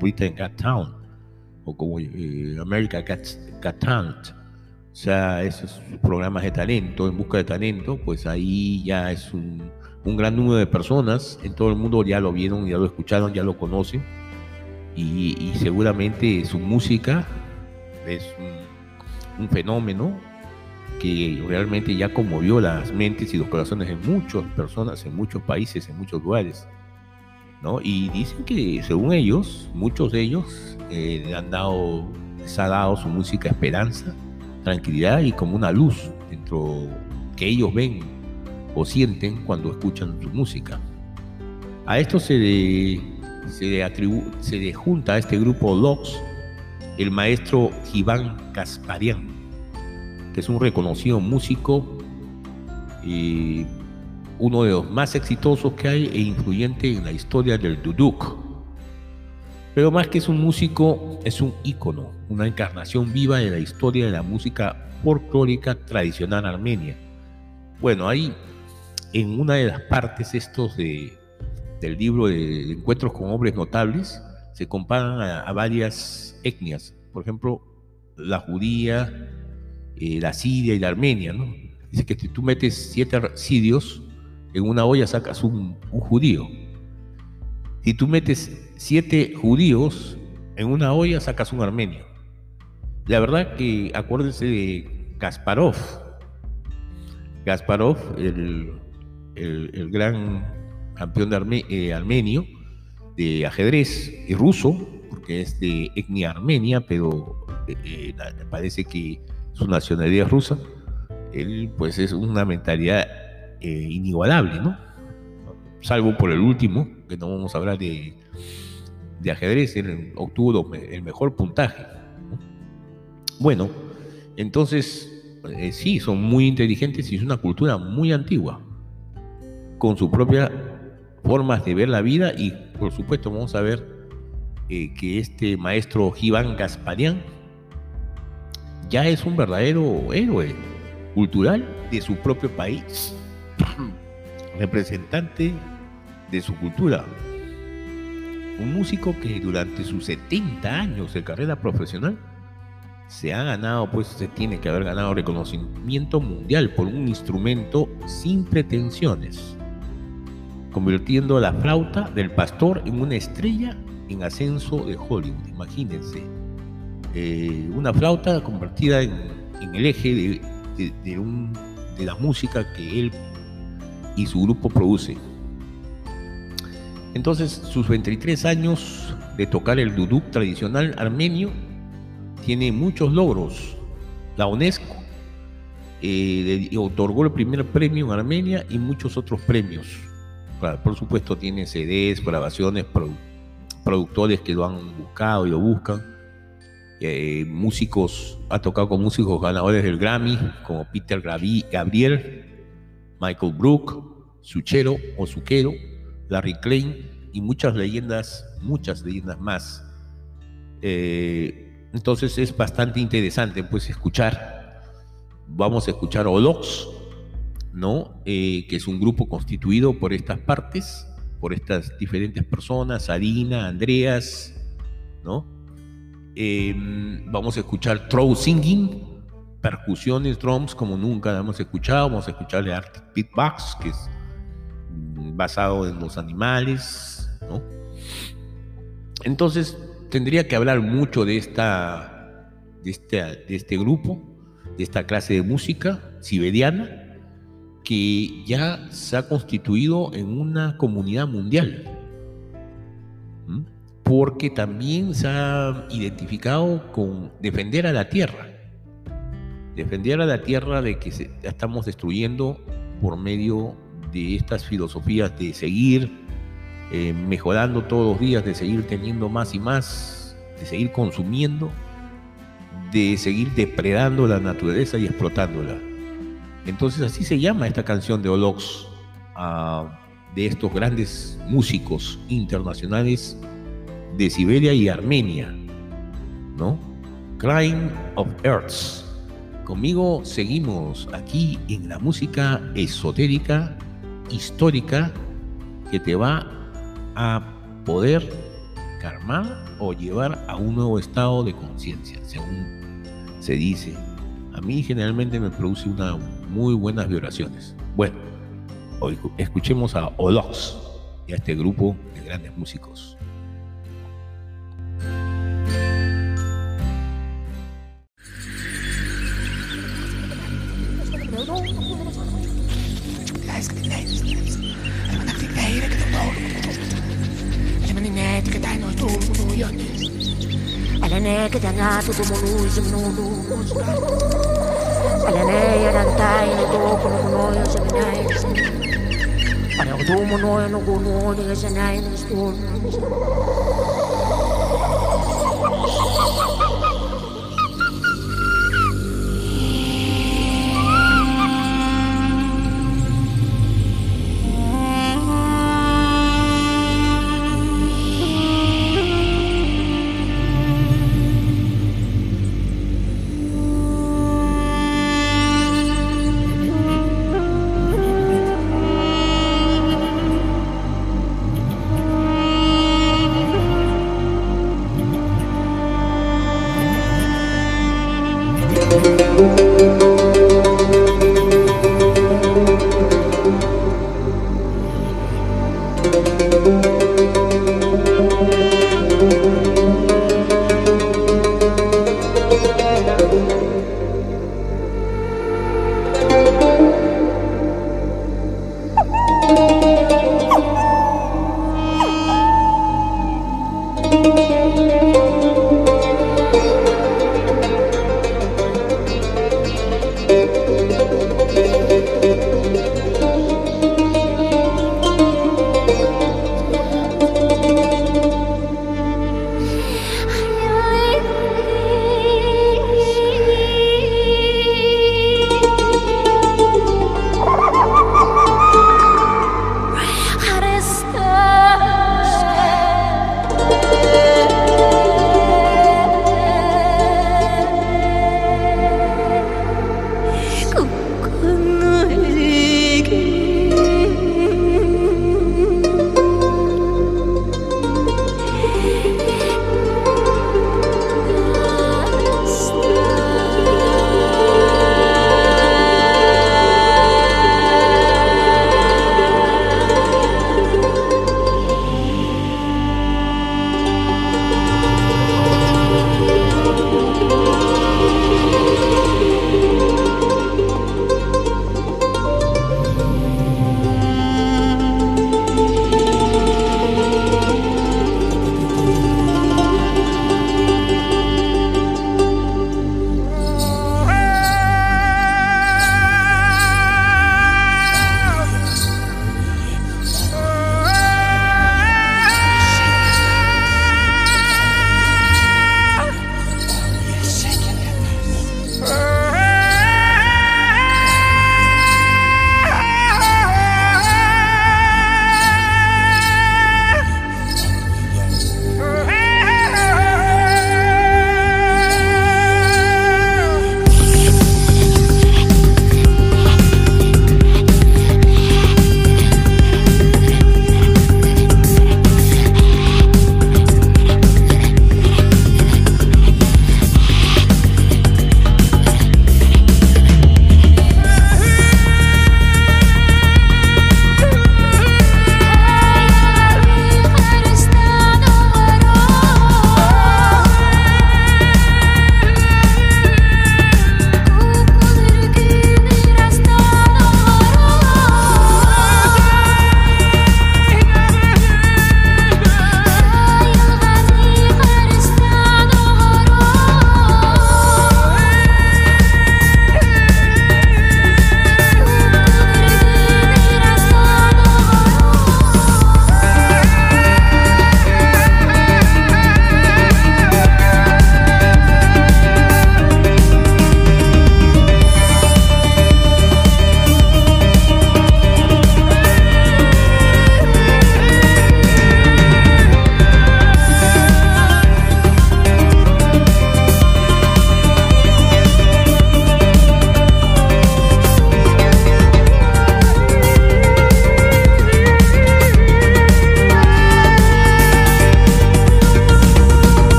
Britain Got Talent, o como eh, America Got, Talent. O sea, esos programas de talento, en busca de talento, pues ahí ya es un, un, gran número de personas en todo el mundo ya lo vieron, ya lo escucharon, ya lo conocen. Y, seguramente su música es un, fenómeno que realmente ya conmovió las mentes y los corazones de muchas personas en muchos países, en muchos lugares. ¿no? Y dicen que según ellos, muchos de ellos eh, han dado, ha dado su música esperanza, tranquilidad y como una luz dentro que ellos ven o sienten cuando escuchan su música. A esto se le, se le, junta a este grupo LOX el maestro Iván Casparian que es un reconocido músico y uno de los más exitosos que hay e influyente en la historia del duduk. Pero más que es un músico, es un ícono, una encarnación viva de la historia de la música folclórica tradicional armenia. Bueno, ahí en una de las partes estos de, del libro de Encuentros con Hombres Notables, se comparan a varias etnias, por ejemplo, la judía, eh, la Siria y la Armenia, ¿no? Dice que si tú metes siete sirios en una olla sacas un, judío. Si tú metes siete judíos en una olla sacas un armenio. La verdad que acuérdense de Kasparov. Kasparov, el, el, gran campeón de eh, armenio de ajedrez y ruso, porque es de etnia armenia, pero eh, parece que su nacionalidad rusa, él pues es una mentalidad eh, inigualable, ¿no? Salvo por el último, que no vamos a hablar de, de ajedrez, él obtuvo el mejor puntaje. Bueno, entonces eh, sí, son muy inteligentes y es una cultura muy antigua, con sus propias formas de ver la vida y por supuesto vamos a ver eh, que este maestro Iván Gasparian ya es un verdadero héroe cultural de su propio país, representante de su cultura. Un músico que durante sus 70 años de carrera profesional se ha ganado, pues se tiene que haber ganado reconocimiento mundial por un instrumento sin pretensiones, convirtiendo la flauta del pastor en una estrella en ascenso de Hollywood. Imagínense, eh, una flauta convertida en, el eje de, la música que él y su grupo producen. Entonces, sus 23 años de tocar el duduk tradicional armenio tiene muchos logros. La UNESCO eh, otorgó el primer premio en Armenia y muchos otros premios. Por supuesto, tiene CDs, grabaciones, productores que lo han buscado y lo buscan. Eh, músicos, ha tocado con músicos ganadores del Grammy, como Peter Gabriel, Michael Brook, Suchero o Suquero, Larry Klein y muchas leyendas, muchas leyendas más. Eh, entonces es bastante interesante pues escuchar. Vamos a escuchar Olox, ¿no? Eh, que es un grupo constituido por estas partes, por estas diferentes personas, Sarina, Andreas, ¿no? Em, vamos a escuchar throw singing, percusiones, drums como nunca hemos escuchado. Vamos a escuchar el Arctic Beatbox, que es mm, basado en los animales, ¿no? Entonces, tendría que hablar mucho de, esta, de, este, de este grupo, de esta clase de música siberiana, que ya se ha constituido en una comunidad mundial porque también se ha identificado con defender a la tierra. Defender a la tierra de que se, estamos destruyendo por medio de estas filosofías de seguir eh, mejorando todos los días, de seguir teniendo más y más, de seguir consumiendo, de seguir depredando la naturaleza y explotándola. Entonces así se llama esta canción de Olox, ah, de estos grandes músicos internacionales de Siberia y Armenia, ¿no? Crying of Earths. Conmigo seguimos aquí en la música esotérica, histórica, que te va a poder calmar o llevar a un nuevo estado de conciencia, según se dice. A mí generalmente me produce una muy buenas vibraciones. Bueno, hoy escuchemos a Olox y a este grupo de grandes músicos. Alene que tanga tu tu mulu isi mulu Alene ya rantai no tu kuno kuno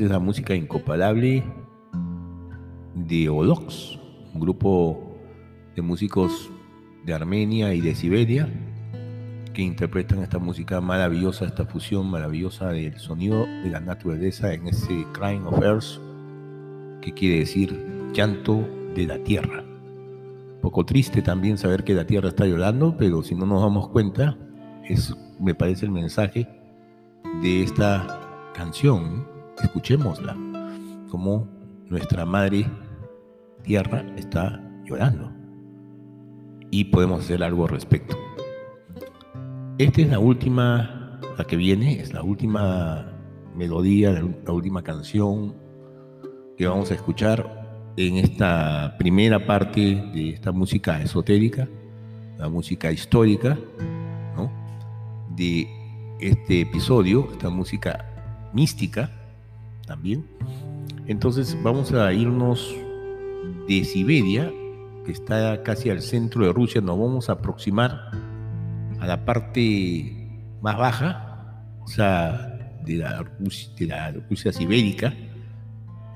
es la música incomparable de Olox, un grupo de músicos de Armenia y de Siberia que interpretan esta música maravillosa, esta fusión maravillosa del sonido de la naturaleza en ese Crying of Earth, que quiere decir llanto de la tierra. Un poco triste también saber que la tierra está llorando, pero si no nos damos cuenta, es, me parece el mensaje de esta canción. Escuchémosla, como nuestra madre tierra está llorando. Y podemos hacer algo al respecto. Esta es la última, la que viene, es la última melodía, la última canción que vamos a escuchar en esta primera parte de esta música esotérica, la música histórica, ¿no? de este episodio, esta música mística también. Entonces vamos a irnos de Siberia, que está casi al centro de Rusia, nos vamos a aproximar a la parte más baja, o sea, de la Rusia, de sibérica,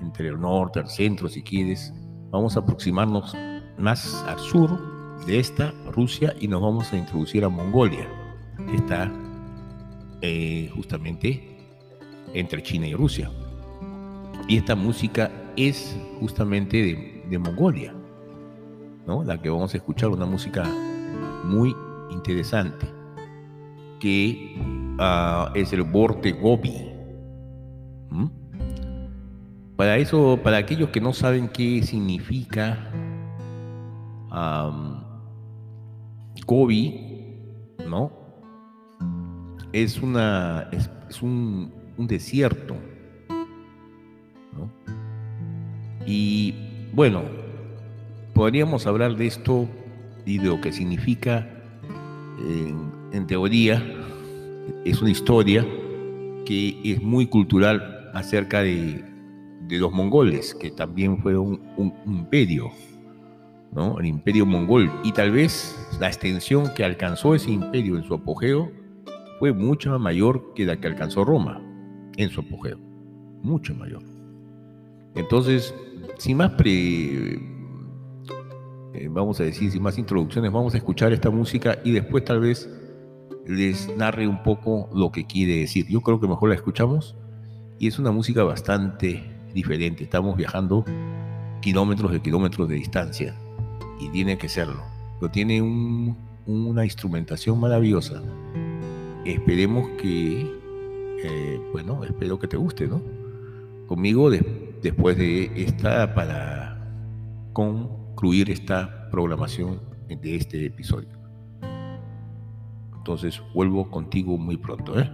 entre el norte, el centro, si quieres, vamos a aproximarnos más al sur de esta Rusia y nos vamos a introducir a Mongolia, que está eh, justamente entre China y Rusia. Y esta música es justamente de, Mongolia, ¿no? La que vamos a escuchar, una música muy interesante, que uh, es el Borte Gobi. Para eso, para aquellos que no saben qué significa Gobi, ¿no? Es una es, un, desierto, Y bueno, podríamos hablar de esto y de lo que significa en, teoría, es una historia que es muy cultural acerca de, los mongoles, que también fueron un, imperio, ¿no? El imperio mongol. Y tal vez la extensión que alcanzó ese imperio en su apogeo fue mucho mayor que la que alcanzó Roma en su apogeo. Mucho mayor. Entonces, sin más pre eh, vamos a decir, sin más introducciones, vamos a escuchar esta música y después tal vez les narre un poco lo que quiere decir. Yo creo que mejor la escuchamos y es una música bastante diferente. Estamos viajando kilómetros de kilómetros de distancia y tiene que serlo. Pero tiene una instrumentación maravillosa. Esperemos que, eh, bueno, espero que te guste, ¿no? Conmigo después de esta para con concluir esta programación de este episodio. Entonces vuelvo contigo muy pronto. ¿eh?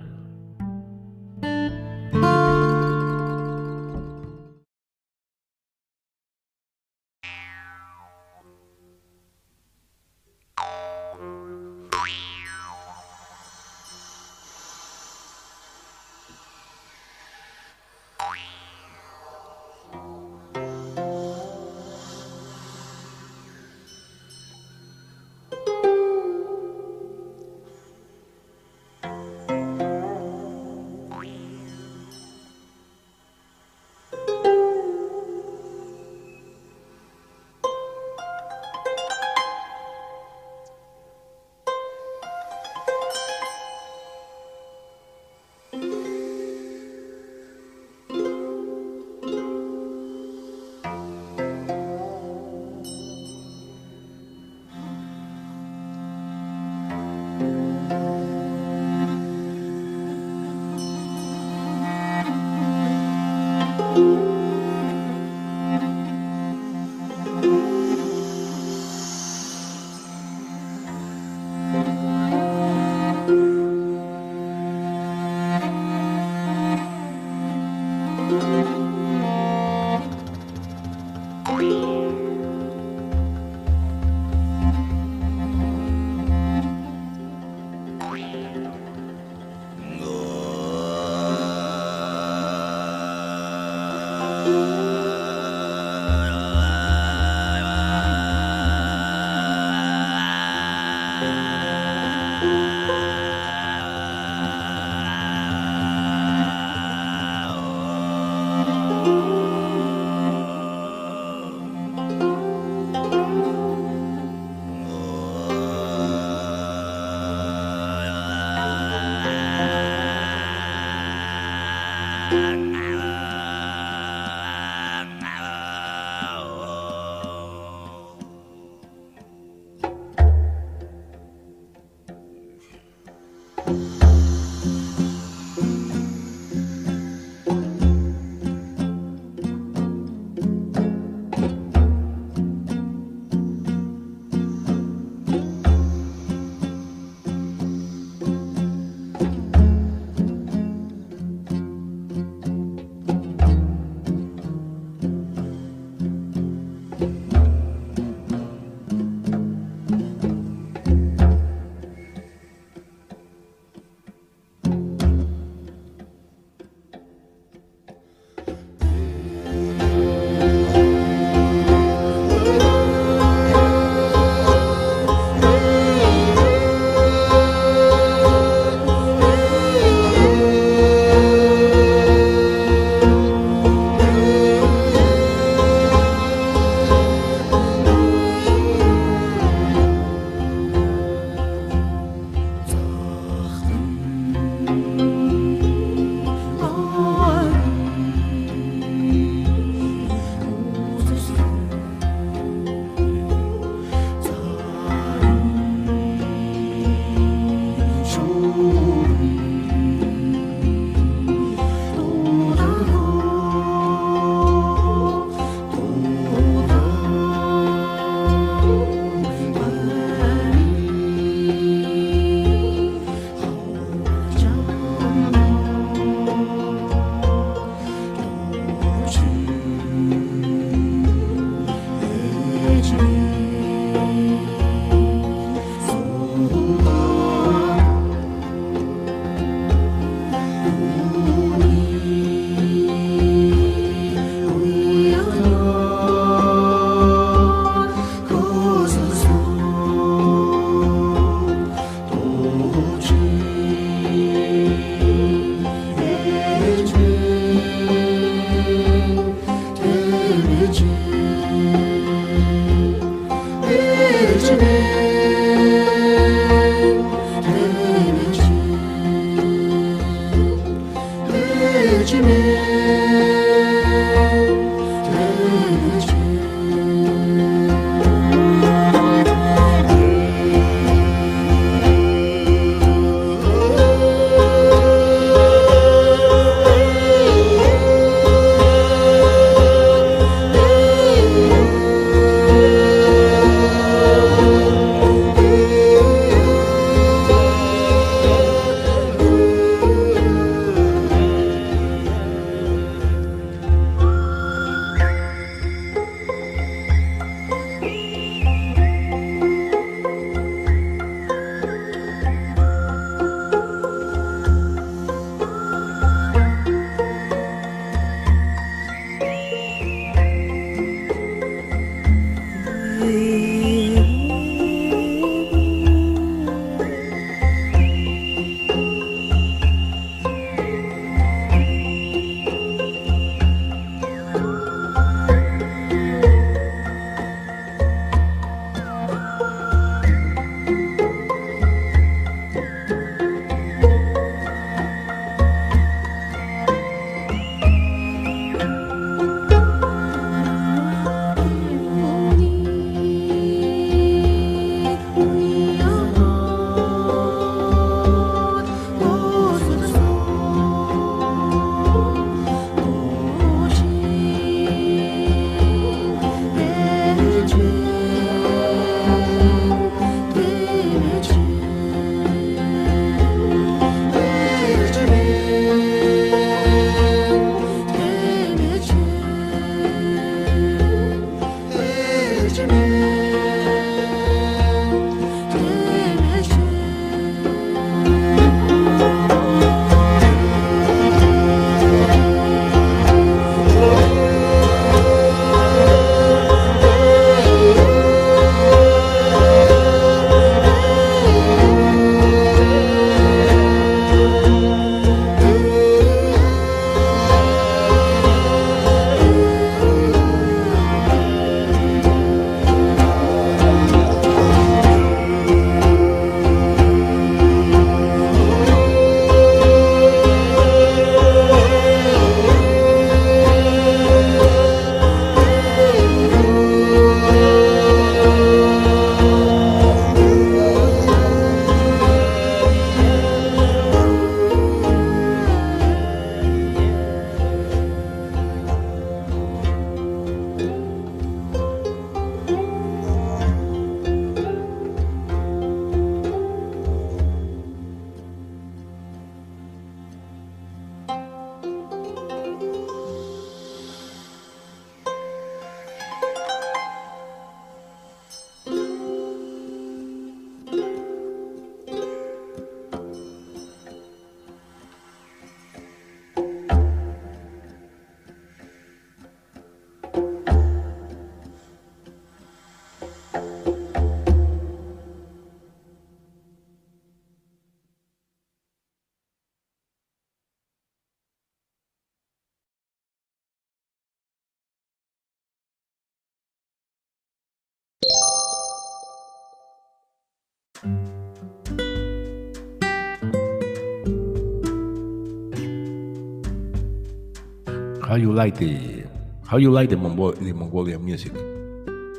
How you like the How you like the, Mongol, the Mongolian music?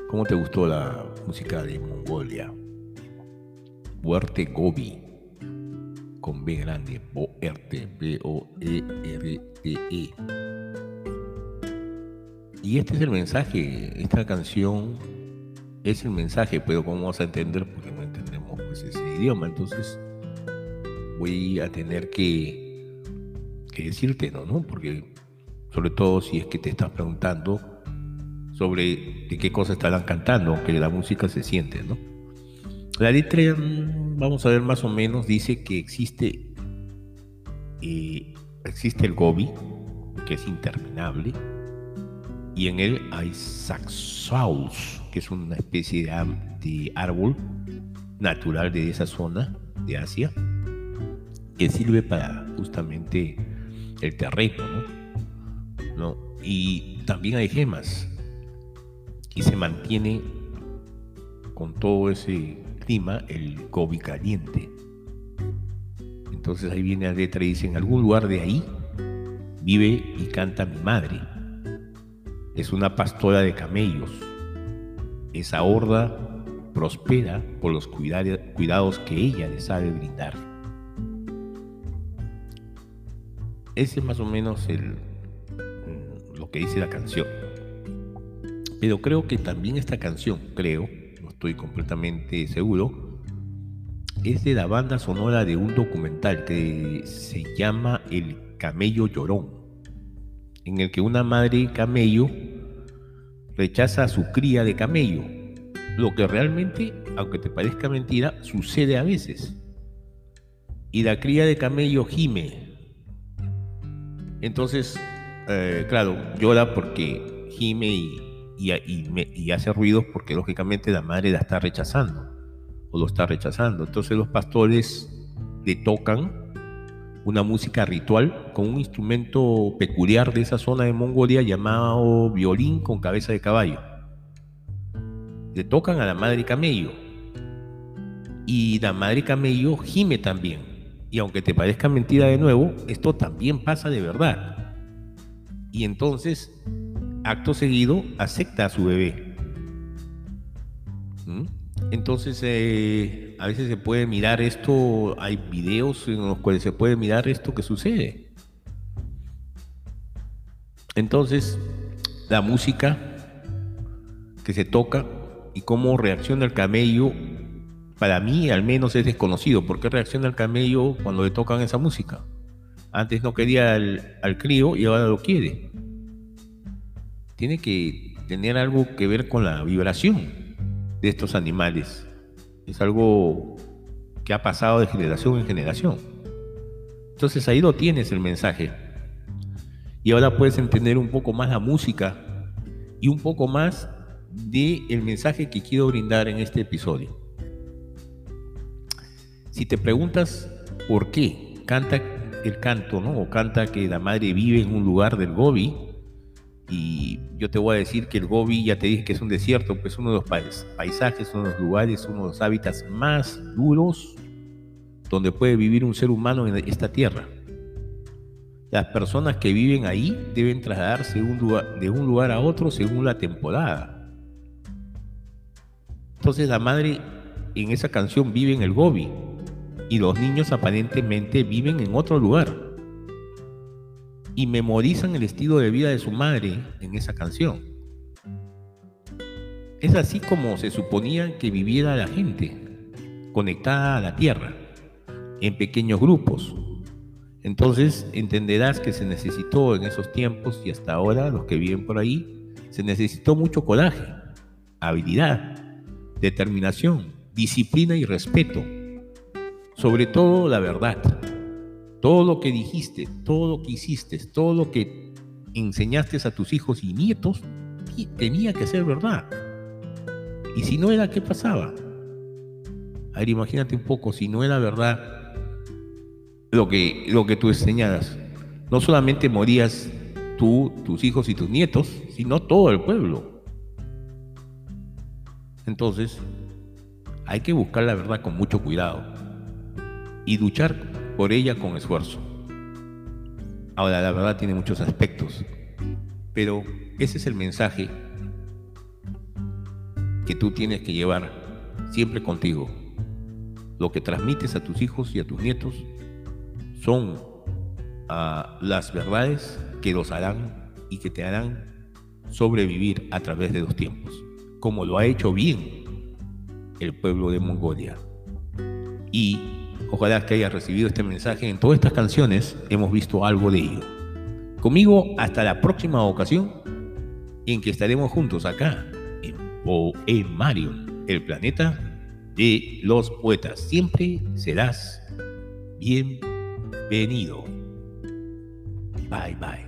¿Cómo te gustó la música de Mongolia? Huerte Gobi con B grande, B-O-E-R-T-E. Y este es el mensaje, esta canción es el mensaje, pero ¿cómo vamos a entender? Porque no entendemos pues, ese idioma, entonces voy a tener que, que decirte, ¿no? Porque sobre todo si es que te estás preguntando sobre de qué cosas estarán cantando, aunque la música se siente, ¿no? La letra, mm, vamos a ver más o menos, dice que existe, eh, existe el gobi, que es interminable, y en él hay saxaus, que es una especie de, árbol natural de esa zona de Asia, que sirve para justamente el terreno, ¿no? Y también hay gemas, y se mantiene con todo ese clima el Gobi caliente. Entonces ahí viene la letra y dice, en algún lugar de ahí vive y canta mi madre. Es una pastora de camellos. Esa horda prospera por los cuidados que ella le sabe brindar. Ese es más o menos el, que dice la canción. Pero creo que también esta canción, creo, no estoy completamente seguro, es de la banda sonora de un documental que se llama El Camello Llorón, en el que una madre camello rechaza a su cría de camello, lo que realmente, aunque te parezca mentira, sucede a veces. Y la cría de camello gime. Entonces, eh, claro, llora porque gime y y, hace ruidos porque lógicamente la madre la está rechazando o lo está rechazando. Entonces los pastores le tocan una música ritual con un instrumento peculiar de esa zona de Mongolia llamado violín con cabeza de caballo. Le tocan a la madre camello. Y la madre camello gime también. Y aunque te parezca mentira de nuevo, esto también pasa de verdad. Y entonces acto seguido acepta a su bebé. ¿Mm? Entonces, eh, a veces se puede mirar esto, hay videos en los cuales se puede mirar esto que sucede. Entonces, la música que se toca y cómo reacciona el camello, para mí al menos es desconocido. ¿Por qué reacciona el camello cuando le tocan esa música? Antes no quería al, al crío y ahora lo quiere tiene que tener algo que ver con la vibración de estos animales. Es algo que ha pasado de generación en generación. Entonces ahí lo tienes el mensaje. Y ahora puedes entender un poco más la música y un poco más de el mensaje que quiero brindar en este episodio. Si te preguntas por qué canta el canto, ¿no? O canta que la madre vive en un lugar del Gobi, y yo te voy a decir que el Gobi, ya te dije que es un desierto, pues uno de los paisajes, uno de los lugares, uno de los hábitats más duros donde puede vivir un ser humano en esta tierra. Las personas que viven ahí deben trasladarse de un lugar a otro según la temporada. Entonces la madre en esa canción vive en el Gobi y los niños aparentemente viven en otro lugar y memorizan el estilo de vida de su madre en esa canción. Es así como se suponía que viviera la gente, conectada a la tierra, en pequeños grupos. Entonces entenderás que se necesitó en esos tiempos y hasta ahora, los que viven por ahí, se necesitó mucho coraje, habilidad, determinación, disciplina y respeto. Sobre todo la verdad todo lo que dijiste, todo lo que hiciste, todo lo que enseñaste a tus hijos y nietos, tenía que ser verdad. Y si no era, ¿qué pasaba? A ver, imagínate un poco, si no era verdad lo que, lo que tú enseñaras, no solamente morías tú, tus hijos y tus nietos, sino todo el pueblo. Entonces, hay que buscar la verdad con mucho cuidado y luchar por ella con esfuerzo. Ahora, la verdad tiene muchos aspectos Pero ese es el mensaje que tú tienes que llevar siempre contigo. Lo que transmites a tus hijos y a tus nietos son ah, las verdades que los harán y que te harán sobrevivir a través de los tiempos, como lo ha hecho bien el pueblo de Mongolia. Y ojalá que hayas recibido este mensaje. En todas estas canciones hemos visto algo de ello. Conmigo hasta la próxima ocasión en que estaremos juntos acá en Marion, el planeta de los poetas. Siempre serás bienvenido. Bye bye.